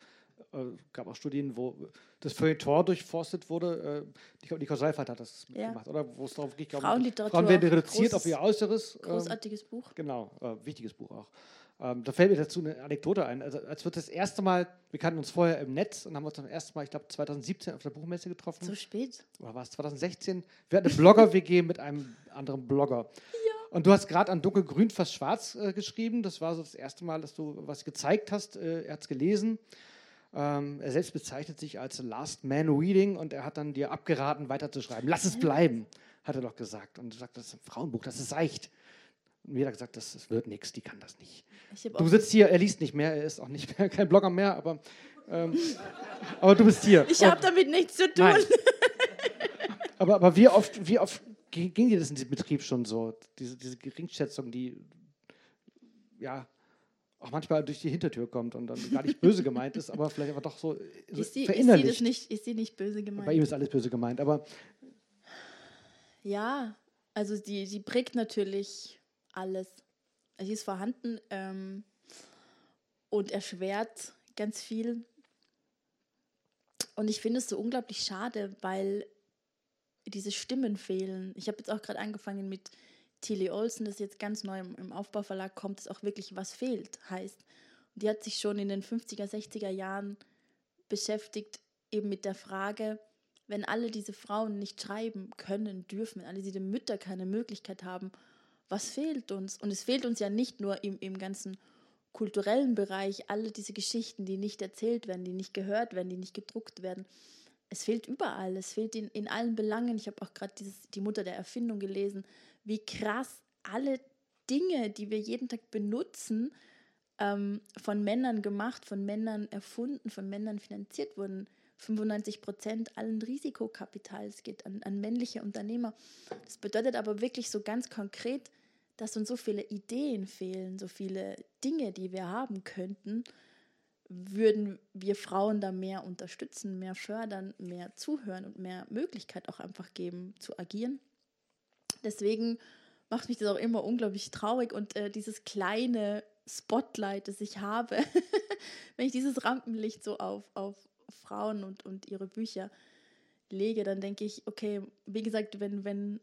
Äh, äh gab auch Studien, wo das Feuilleton durchforstet wurde. Äh, Nico Seifert hat das Ja. gemacht, oder? Wo es darauf ging, Frauenliteratur, Frauen werden reduziert großes- auf ihr Äußeres. ähm, Großartiges Buch. Genau, äh, wichtiges Buch auch. Ähm, da fällt mir dazu eine Anekdote ein. Also, als wir das erste Mal, wir kannten uns vorher im Netz und haben uns das erste Mal, ich glaube 2017 auf der Buchmesse getroffen. So spät. Oder war es 2016? Wir hatten eine Blogger-WG mit einem anderen Blogger. Und du hast gerade an Dunkelgrün fast schwarz äh, geschrieben. Das war so das erste Mal, dass du was gezeigt hast. Äh, er hat es gelesen. Ähm, er selbst bezeichnet sich als Last Man Reading und er hat dann dir abgeraten, weiterzuschreiben. Lass es bleiben, hat er doch gesagt. Und sagt, das ist ein Frauenbuch, das ist seicht. Und mir hat er gesagt, das, das wird nichts, die kann das nicht. Du sitzt hier, er liest nicht mehr, er ist auch nicht mehr <laughs> kein Blogger mehr, aber, ähm, aber du bist hier. Ich habe damit nichts zu tun. Nein. <laughs> Aber, aber wie oft, wie oft ging ging dir das in diesem Betrieb schon so? Diese, diese Geringschätzung, die ja auch manchmal durch die Hintertür kommt und dann gar nicht böse gemeint ist, aber vielleicht aber doch so, Ist sie, ist, sie verinnerlicht. das nicht, ist sie nicht böse Bei ihm gemeint? ist alles böse gemeint, aber Ja, also sie, sie prägt natürlich alles. Sie ist vorhanden ähm, und erschwert ganz viel. Und ich finde es so unglaublich schade, weil diese Stimmen fehlen. Ich habe jetzt auch gerade angefangen mit Tilly Olsen, das jetzt ganz neu im, Aufbauverlag kommt, das auch wirklich was fehlt heißt. Und die hat sich schon in den 50er, 60er Jahren beschäftigt, eben mit der Frage, wenn alle diese Frauen nicht schreiben können, dürfen, wenn alle diese Mütter keine Möglichkeit haben, was fehlt uns? Und es fehlt uns ja nicht nur im, im ganzen kulturellen Bereich, alle diese Geschichten, die nicht erzählt werden, die nicht gehört werden, die nicht gedruckt werden. Es fehlt überall, es fehlt in, in allen Belangen. Ich habe auch gerade die Mutter der Erfindung gelesen, wie krass alle Dinge, die wir jeden Tag benutzen, ähm, von Männern gemacht, von Männern erfunden, von Männern finanziert wurden. 95 Prozent allen Risikokapitals geht an, an männliche Unternehmer. Das bedeutet aber wirklich so ganz konkret, dass uns so viele Ideen fehlen, so viele Dinge, die wir haben könnten, würden wir Frauen da mehr unterstützen, mehr fördern, mehr zuhören und mehr Möglichkeit auch einfach geben zu agieren. Deswegen macht mich das auch immer unglaublich traurig und äh, dieses kleine Spotlight, das ich habe, <laughs> wenn ich dieses Rampenlicht so auf, auf Frauen und, und ihre Bücher lege, dann denke ich, okay, wie gesagt, wenn, wenn,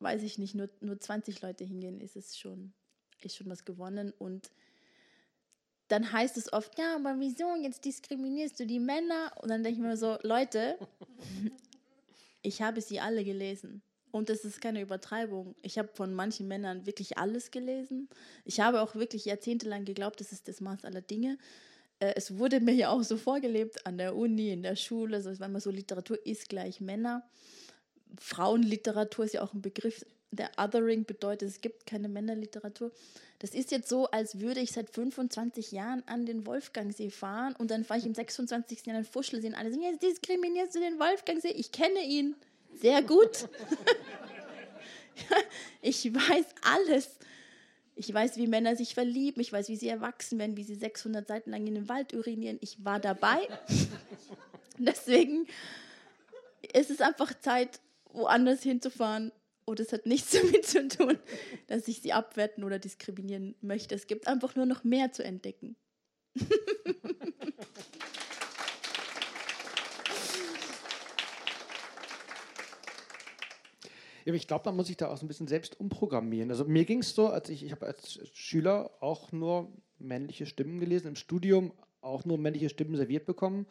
weiß ich nicht, nur, nur 20 Leute hingehen, ist es schon, ist schon was gewonnen. Und dann heißt es oft, ja, aber wieso, jetzt diskriminierst du die Männer? Und dann denke ich mir so, Leute, <laughs> ich habe sie alle gelesen. Und das ist keine Übertreibung. Ich habe von manchen Männern wirklich alles gelesen. Ich habe auch wirklich jahrzehntelang geglaubt, das ist das Maß aller Dinge. Äh, es wurde mir ja auch so vorgelebt an der Uni, in der Schule, also wenn man so Literatur ist gleich Männer. Frauenliteratur ist ja auch ein Begriff, der Othering bedeutet, es gibt keine Männerliteratur. Das ist jetzt so, als würde ich seit 25 Jahren an den Wolfgangsee fahren und dann fahre ich im 26. Jahr an den Fuschelsee und alle sagen, jetzt diskriminierst du den Wolfgangsee. Ich kenne ihn sehr gut. <laughs> ich weiß alles. Ich weiß, wie Männer sich verlieben. Ich weiß, wie sie erwachsen werden, wie sie 600 Seiten lang in den Wald urinieren. Ich war dabei. <laughs> Deswegen ist es einfach Zeit, woanders hinzufahren. Und es hat nichts <laughs> damit zu tun, dass ich sie abwerten oder diskriminieren möchte. Es gibt einfach nur noch mehr zu entdecken. Ja, aber ich glaube, man muss sich da auch so ein bisschen selbst umprogrammieren. Also mir ging es so, als ich, ich habe als Schüler auch nur männliche Stimmen gelesen, im Studium auch nur männliche Stimmen serviert bekommen.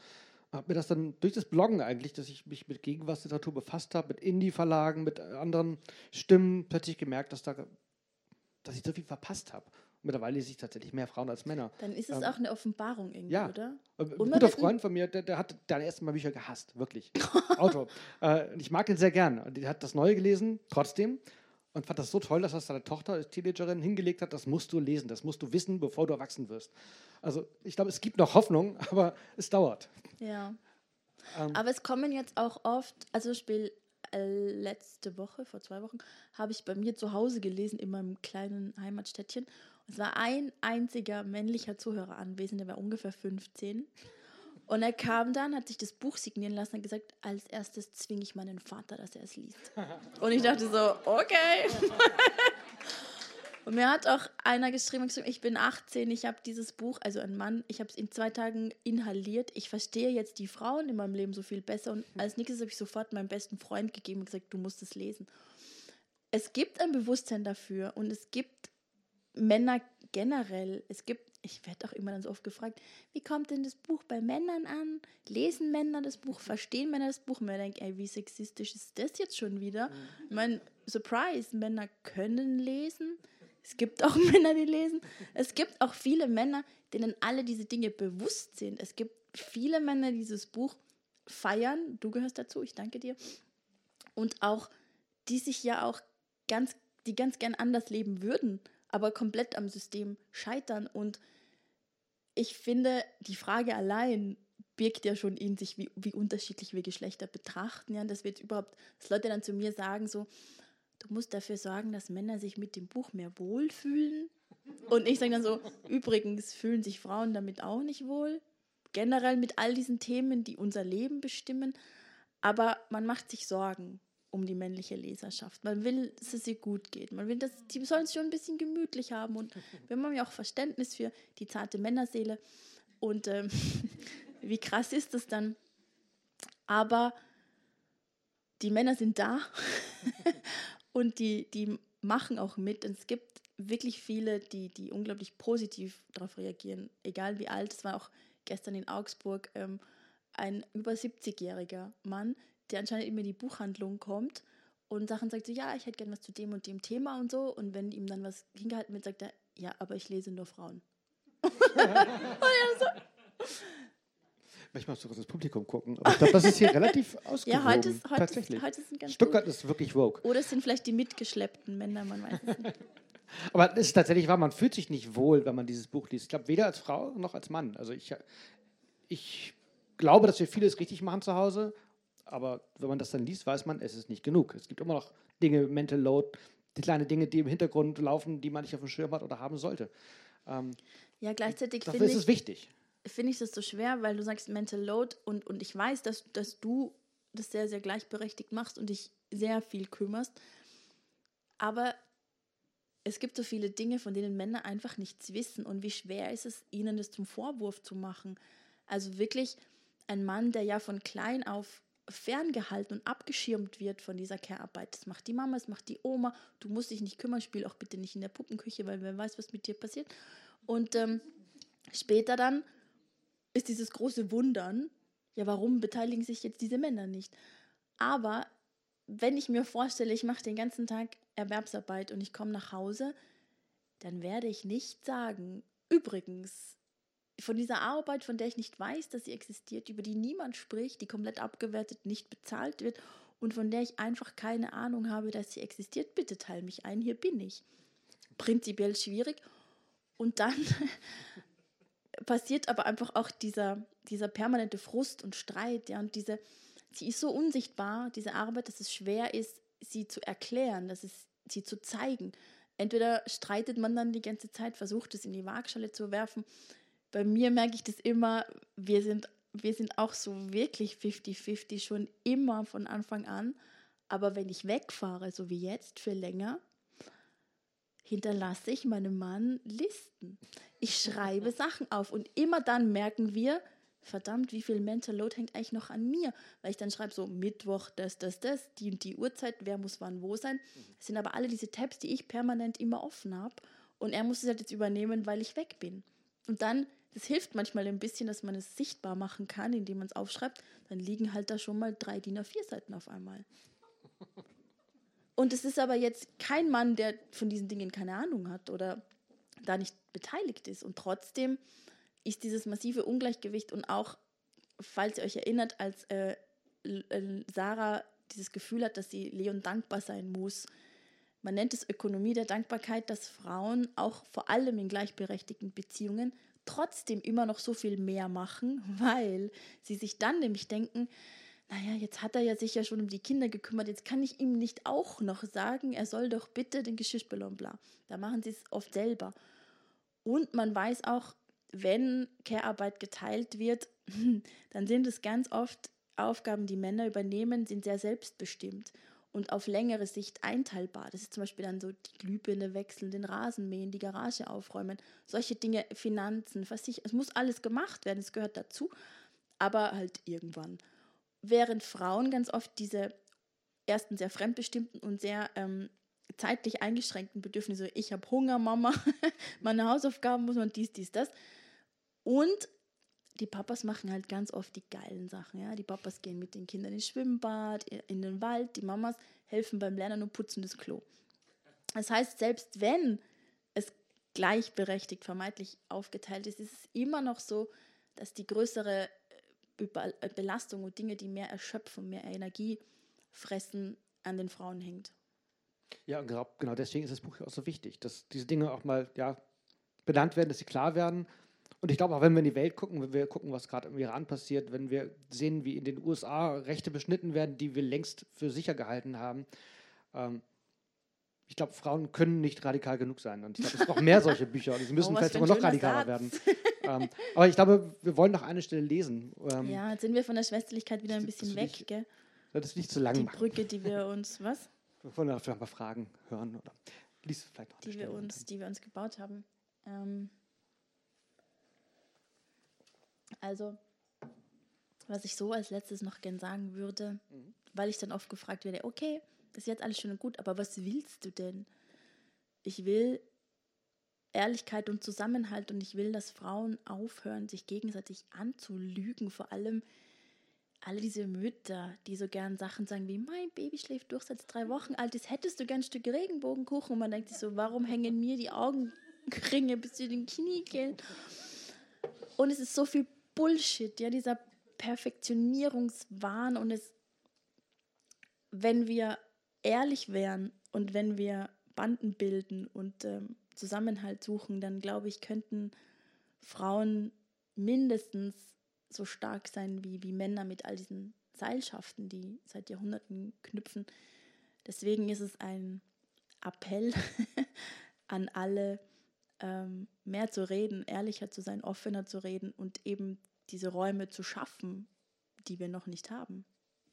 habe mir das dann durch das Bloggen eigentlich, dass ich mich mit Gegenwartsliteratur befasst habe, mit Indie-Verlagen, mit anderen Stimmen, plötzlich gemerkt, dass, da, dass ich so viel verpasst habe. Mittlerweile lese ich tatsächlich mehr Frauen als Männer. Dann ist es ähm, auch eine Offenbarung irgendwie, ja. oder? Ein guter Freund von mir, der, der hat deine ersten Mal Bücher gehasst, wirklich. <laughs> Auto. Äh, ich mag ihn sehr gern. Der hat das Neue gelesen, trotzdem und fand das so toll, dass das seine Tochter als Teenagerin hingelegt hat, das musst du lesen, das musst du wissen, bevor du erwachsen wirst. Also ich glaube, es gibt noch Hoffnung, <laughs> aber es dauert. Ja. Ähm. Aber es kommen jetzt auch oft, also Spiel äh, letzte Woche, vor zwei Wochen, habe ich bei mir zu Hause gelesen, in meinem kleinen Heimatstädtchen. Es war ein einziger männlicher Zuhörer anwesend, der war ungefähr 15. Und er kam dann, hat sich das Buch signieren lassen und gesagt, als erstes zwinge ich meinen Vater, dass er es liest. Und ich dachte so, okay. Und mir hat auch einer geschrieben, ich bin 18, ich habe dieses Buch, also ein Mann, ich habe es in zwei Tagen inhaliert. Ich verstehe jetzt die Frauen in meinem Leben so viel besser. Und als nächstes habe ich sofort meinem besten Freund gegeben und gesagt, du musst es lesen. Es gibt ein Bewusstsein dafür und es gibt Männer generell, es gibt ich werde auch immer dann so oft gefragt, wie kommt denn das Buch bei Männern an? Lesen Männer das Buch? Verstehen Männer das Buch? Und man denkt, ey, wie sexistisch ist das jetzt schon wieder? Ich meine, Surprise, Männer können lesen. Es gibt auch <laughs> Männer, die lesen. Es gibt auch viele Männer, denen alle diese Dinge bewusst sind. Es gibt viele Männer, die dieses Buch feiern. Du gehörst dazu, ich danke dir. Und auch, die sich ja auch ganz, die ganz gern anders leben würden, aber komplett am System scheitern und ich finde, die Frage allein birgt ja schon in sich, wie, wie unterschiedlich wir Geschlechter betrachten. Ja, dass wir jetzt überhaupt, dass Leute dann zu mir sagen, so, du musst dafür sorgen, dass Männer sich mit dem Buch mehr wohlfühlen. Und ich sage dann so, übrigens fühlen sich Frauen damit auch nicht wohl. Generell mit all diesen Themen, die unser Leben bestimmen. Aber man macht sich Sorgen um die männliche Leserschaft. Man will, dass es ihr gut geht. Man will, dass die sollen es schon ein bisschen gemütlich haben. Und <laughs> wir haben ja auch Verständnis für die zarte Männerseele. Und ähm, <laughs> wie krass ist das dann? Aber die Männer sind da <laughs> und die, die machen auch mit. Und es gibt wirklich viele, die, die unglaublich positiv darauf reagieren, egal wie alt. Es war auch gestern in Augsburg ähm, ein über 70-jähriger Mann, der anscheinend immer in die Buchhandlung kommt und Sachen sagt so, ja, ich hätte gern was zu dem und dem Thema und so. Und wenn ihm dann was hingehalten wird, sagt er, ja, aber ich lese nur Frauen. <laughs> so. Manchmal musst du kurz ins Publikum gucken. Aber ich glaube, das ist hier relativ ausgewogen. Ja, heute ist, heute tatsächlich. Ist, heute ist ganz Stuttgart gut. ist wirklich woke. Oder es sind vielleicht die mitgeschleppten Männer, man weiß es nicht. <laughs> Aber es ist tatsächlich wahr, man fühlt sich nicht wohl, wenn man dieses Buch liest. Ich glaube, weder als Frau noch als Mann. Also ich, ich glaube, dass wir vieles richtig machen zu Hause aber wenn man das dann liest, weiß man, es ist nicht genug. Es gibt immer noch Dinge, Mental Load, die kleine Dinge, die im Hintergrund laufen, die man nicht auf dem Schirm hat oder haben sollte. Ähm, ja, gleichzeitig finde ich, es wichtig. Finde ich das so schwer, weil du sagst Mental Load und, und ich weiß, dass, dass du das sehr, sehr gleichberechtigt machst und dich sehr viel kümmerst. Aber es gibt so viele Dinge, von denen Männer einfach nichts wissen und wie schwer ist es, ihnen das zum Vorwurf zu machen. Also wirklich ein Mann, der ja von klein auf ferngehalten und abgeschirmt wird von dieser Care-Arbeit. Das macht die Mama, das macht die Oma. Du musst dich nicht kümmern, spiel auch bitte nicht in der Puppenküche, weil wer weiß, was mit dir passiert. Und ähm, später dann ist dieses große Wundern, ja, warum beteiligen sich jetzt diese Männer nicht? Aber wenn ich mir vorstelle, ich mache den ganzen Tag Erwerbsarbeit und ich komme nach Hause, dann werde ich nicht sagen, übrigens, von dieser Arbeit, von der ich nicht weiß, dass sie existiert, über die niemand spricht, die komplett abgewertet, nicht bezahlt wird und von der ich einfach keine Ahnung habe, dass sie existiert, bitte teil mich ein, hier bin ich. Prinzipiell schwierig. Und dann <laughs> passiert aber einfach auch dieser, dieser permanente Frust und Streit, ja, und diese, sie ist so unsichtbar, diese Arbeit, dass es schwer ist, sie zu erklären, dass es sie zu zeigen. Entweder streitet man dann die ganze Zeit, versucht es in die Waagschale zu werfen, bei mir merke ich das immer, wir sind, wir sind auch so wirklich 50-50 schon immer von Anfang an. Aber wenn ich wegfahre, so wie jetzt, für länger, hinterlasse ich meinem Mann Listen. Ich schreibe <laughs> Sachen auf und immer dann merken wir, verdammt, wie viel Mental Load hängt eigentlich noch an mir? Weil ich dann schreibe so Mittwoch, das, das, das, die und die Uhrzeit, wer muss wann wo sein. Das sind aber alle diese Tabs, die ich permanent immer offen habe. Und er muss es halt jetzt übernehmen, weil ich weg bin. Und dann Das hilft manchmal ein bisschen, dass man es sichtbar machen kann, indem man es aufschreibt. Dann liegen halt da schon mal drei DIN A4 Seiten auf einmal. Und es ist aber jetzt kein Mann, der von diesen Dingen keine Ahnung hat oder da nicht beteiligt ist. Und trotzdem ist dieses massive Ungleichgewicht und auch, falls ihr euch erinnert, als äh, äh, Sarah dieses Gefühl hat, dass sie Leon dankbar sein muss. Man nennt es Ökonomie der Dankbarkeit, dass Frauen auch vor allem in gleichberechtigten Beziehungen trotzdem immer noch so viel mehr machen, <laughs> weil sie sich dann nämlich denken, naja, jetzt hat er ja sich ja schon um die Kinder gekümmert, jetzt kann ich ihm nicht auch noch sagen, er soll doch bitte den Geschirrspüler bla. Da machen sie es oft selber. Und man weiß auch, wenn Care-Arbeit geteilt wird, <laughs> dann sind es ganz oft Aufgaben, die Männer übernehmen, sind sehr selbstbestimmt und auf längere Sicht einteilbar. Das ist zum Beispiel dann so die Glühbirne wechseln, den Rasen mähen, die Garage aufräumen, solche Dinge, Finanzen, Versicherung. Es muss alles gemacht werden, es gehört dazu, aber halt irgendwann. Während Frauen ganz oft diese ersten sehr fremdbestimmten und sehr ähm, zeitlich eingeschränkten Bedürfnisse, ich habe Hunger, Mama, <laughs> meine Hausaufgaben muss man dies, dies, das. Und die Papas machen halt ganz oft die geilen Sachen. Ja? Die Papas gehen mit den Kindern ins Schwimmbad, in den Wald, die Mamas helfen beim Lernen und putzen das Klo. Das heißt, selbst wenn es gleichberechtigt vermeintlich aufgeteilt ist, ist es immer noch so, dass die größere äh, äh, Belastung und Dinge, die mehr erschöpfen, mehr Energie fressen, an den Frauen hängt. Ja, genau, deswegen ist das Buch auch so wichtig, dass diese Dinge auch mal ja, benannt werden, dass sie klar werden und ich glaube, auch wenn wir in die Welt gucken, wenn wir gucken, was gerade im Iran passiert, wenn wir sehen, wie in den USA Rechte beschnitten werden, die wir längst für sicher gehalten haben, ähm, ich glaube, Frauen können nicht radikal genug sein. Und ich glaube, es braucht mehr solche Bücher. Und sie müssen oh, vielleicht sogar noch radikaler Satz. werden. ähm, aber ich glaube, wir wollen noch eine Stelle lesen. Ähm, ja, jetzt sind wir von der Schwesterlichkeit wieder ein bisschen weg, nicht, gell? Das ist nicht zu lang Die machen. Brücke, die wir <laughs> uns, was? Wir wollen vielleicht mal Fragen hören. Oder lies vielleicht noch die wir uns, Die wir uns gebaut haben. Ähm, also, was ich so als letztes noch gern sagen würde, mhm. weil ich dann oft gefragt werde, okay, das ist jetzt alles schön und gut, aber was willst du denn? Ich will Ehrlichkeit und Zusammenhalt und ich will, dass Frauen aufhören, sich gegenseitig anzulügen, vor allem alle diese Mütter, die so gern Sachen sagen wie, mein Baby schläft durch, seit drei Wochen alt ist, hättest du gern ein Stück Regenbogenkuchen? Und man denkt sich so, warum hängen mir die Augenringe bis zu den Kniekehlen? Und es ist so viel Bullshit, ja, dieser Perfektionierungswahn und es, wenn wir ehrlich wären und wenn wir Banden bilden und ähm, Zusammenhalt suchen, dann glaube ich, könnten Frauen mindestens so stark sein wie, wie Männer mit all diesen Seilschaften, die seit Jahrhunderten knüpfen. Deswegen ist es ein Appell <laughs> an alle, ähm, mehr zu reden, ehrlicher zu sein, offener zu reden und eben diese Räume zu schaffen, die wir noch nicht haben.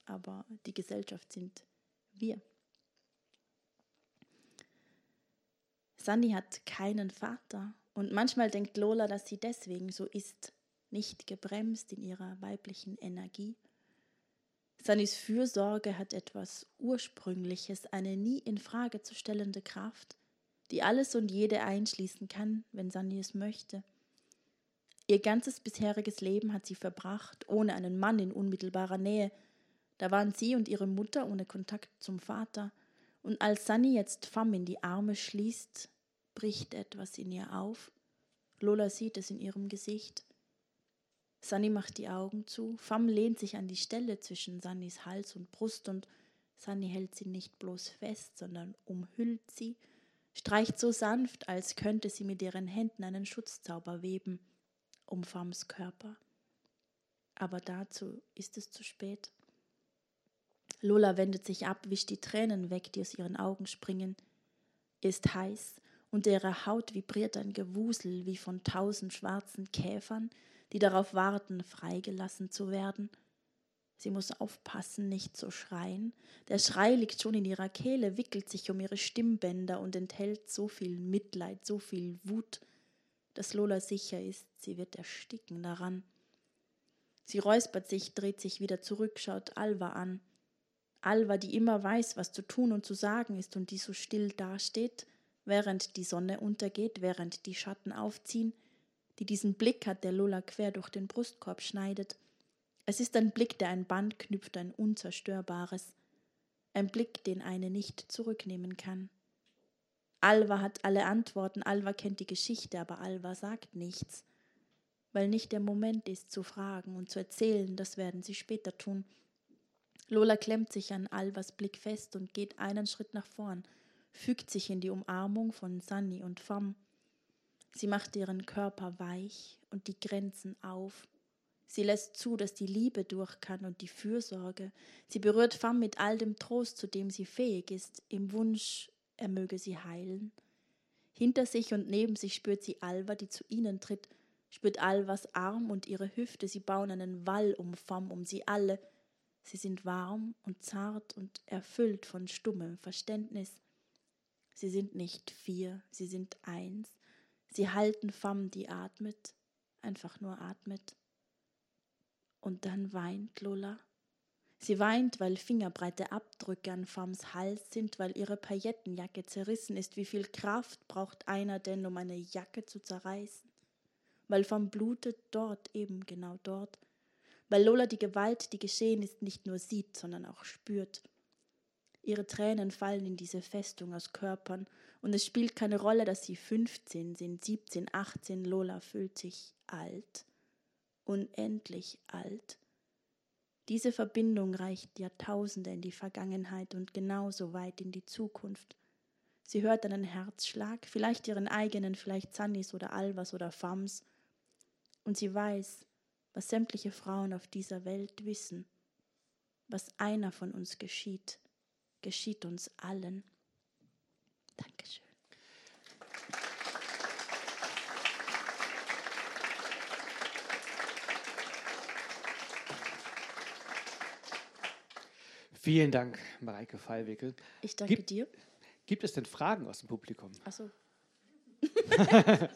Aber die Gesellschaft sind wir. Sandy hat keinen Vater und manchmal denkt Lola, dass sie deswegen so ist, nicht gebremst in ihrer weiblichen Energie. Sannys Fürsorge hat etwas Ursprüngliches, eine nie in Frage zu stellende Kraft, die alles und jede einschließen kann, wenn Sandy es möchte. Ihr ganzes bisheriges Leben hat sie verbracht, ohne einen Mann in unmittelbarer Nähe. Da waren sie und ihre Mutter ohne Kontakt zum Vater. Und als Sunny jetzt Fam in die Arme schließt, bricht etwas in ihr auf. Lola sieht es in ihrem Gesicht. Sunny macht die Augen zu. Fam lehnt sich an die Stelle zwischen Sunnys Hals und Brust und Sunny hält sie nicht bloß fest, sondern umhüllt sie, streicht so sanft, als könnte sie mit ihren Händen einen Schutzzauber weben um Fams Körper. Aber dazu ist es zu spät. Lola wendet sich ab, wischt die Tränen weg, die aus ihren Augen springen, ist heiß, und ihre Haut vibriert ein Gewusel wie von tausend schwarzen Käfern, die darauf warten, freigelassen zu werden. Sie muss aufpassen, nicht zu schreien. Der Schrei liegt schon in ihrer Kehle, wickelt sich um ihre Stimmbänder und enthält so viel Mitleid, so viel Wut, dass Lola sicher ist, sie wird ersticken daran. Sie räuspert sich, dreht sich wieder zurück, schaut Alva an. Alva, die immer weiß, was zu tun und zu sagen ist und die so still dasteht, während die Sonne untergeht, während die Schatten aufziehen, die diesen Blick hat, der Lola quer durch den Brustkorb schneidet. Es ist ein Blick, der ein Band knüpft, ein unzerstörbares. Ein Blick, den eine nicht zurücknehmen kann. Alva hat alle Antworten, Alva kennt die Geschichte, aber Alva sagt nichts, weil nicht der Moment ist zu fragen und zu erzählen, das werden sie später tun. Lola klemmt sich an Alvas Blick fest und geht einen Schritt nach vorn, fügt sich in die Umarmung von Sunny und Fam. Sie macht ihren Körper weich und die Grenzen auf. Sie lässt zu, dass die Liebe durch kann und die Fürsorge. Sie berührt Fam mit all dem Trost, zu dem sie fähig ist, im Wunsch, er möge sie heilen. Hinter sich und neben sich spürt sie Alva, die zu ihnen tritt, spürt Alvas Arm und ihre Hüfte, sie bauen einen Wall um Fam, um sie alle. Sie sind warm und zart und erfüllt von stummem Verständnis. Sie sind nicht vier, sie sind eins. Sie halten Fam, die atmet, einfach nur atmet. Und dann weint Lola. Sie weint, weil fingerbreite Abdrücke an Fams Hals sind, weil ihre Paillettenjacke zerrissen ist. Wie viel Kraft braucht einer denn, um eine Jacke zu zerreißen? Weil Fam blutet dort, eben genau dort. Weil Lola die Gewalt, die geschehen ist, nicht nur sieht, sondern auch spürt. Ihre Tränen fallen in diese Festung aus Körpern, und es spielt keine Rolle, dass sie 15 sind, 17, 18. Lola fühlt sich alt unendlich alt. Diese Verbindung reicht Jahrtausende in die Vergangenheit und genauso weit in die Zukunft. Sie hört einen Herzschlag, vielleicht ihren eigenen, vielleicht Sannys oder Alvas oder Fams, und sie weiß, was sämtliche Frauen auf dieser Welt wissen. Was einer von uns geschieht, geschieht uns allen. Dankeschön. Vielen Dank, Mareike Fallwickel. Ich danke Gibt, dir. Gibt es denn Fragen aus dem Publikum? Achso. <laughs>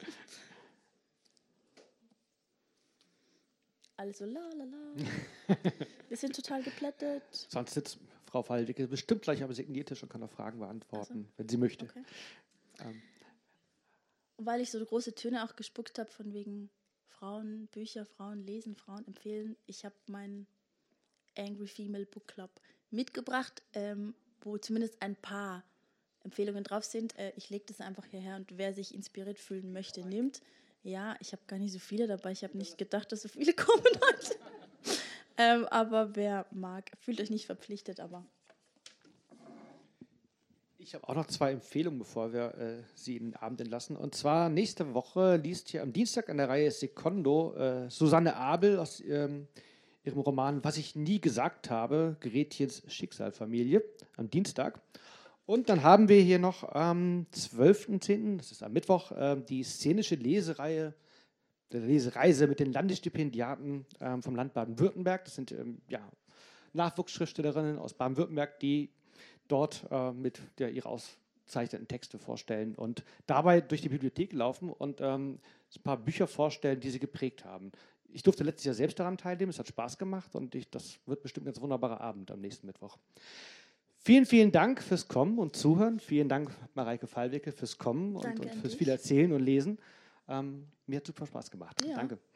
also la la la. Wir sind total geplättet. Sonst sitzt Frau Fallwickel bestimmt gleich am Signiertisch und kann noch Fragen beantworten, so. wenn sie möchte. Okay. Ähm, weil ich so große Töne auch gespuckt habe von wegen Frauen, Bücher, Frauen lesen, Frauen empfehlen, ich habe meinen Angry Female Book Club mitgebracht, ähm, wo zumindest ein paar Empfehlungen drauf sind. Äh, ich lege das einfach hierher und wer sich inspiriert fühlen möchte, nimmt. Ja, ich habe gar nicht so viele dabei. Ich habe nicht gedacht, dass so viele <laughs> kommen heute. ähm, aber wer mag, fühlt euch nicht verpflichtet, aber Ich habe auch noch zwei Empfehlungen, bevor wir äh, Sie in den Abend entlassen. Und zwar nächste Woche liest hier am Dienstag an der Reihe Secondo äh, Susanne Abel aus ähm, ihrem Roman Was ich nie gesagt habe, Gretchens Schicksalfamilie, am Dienstag. Und dann haben wir hier noch am 12.10., das ist am Mittwoch, äh, die szenische Lesereihe, der Lesereise mit den Landesstipendiaten ähm, vom Land Baden-Württemberg. Das sind ähm, ja, Nachwuchsschriftstellerinnen aus Baden-Württemberg, die dort äh, mit der, ihre auszeichneten Texte vorstellen und dabei durch die Bibliothek laufen und ähm, ein paar Bücher vorstellen, die sie geprägt haben. Ich durfte letztes Jahr selbst daran teilnehmen, es hat Spaß gemacht und ich, das wird bestimmt ein ganz wunderbarer Abend am nächsten Mittwoch. Vielen, vielen Dank fürs Kommen und Zuhören. Vielen Dank, Mareike Fallwicke, fürs Kommen und, und fürs viel Erzählen und Lesen. Ähm, mir hat super Spaß gemacht. Ja. Danke.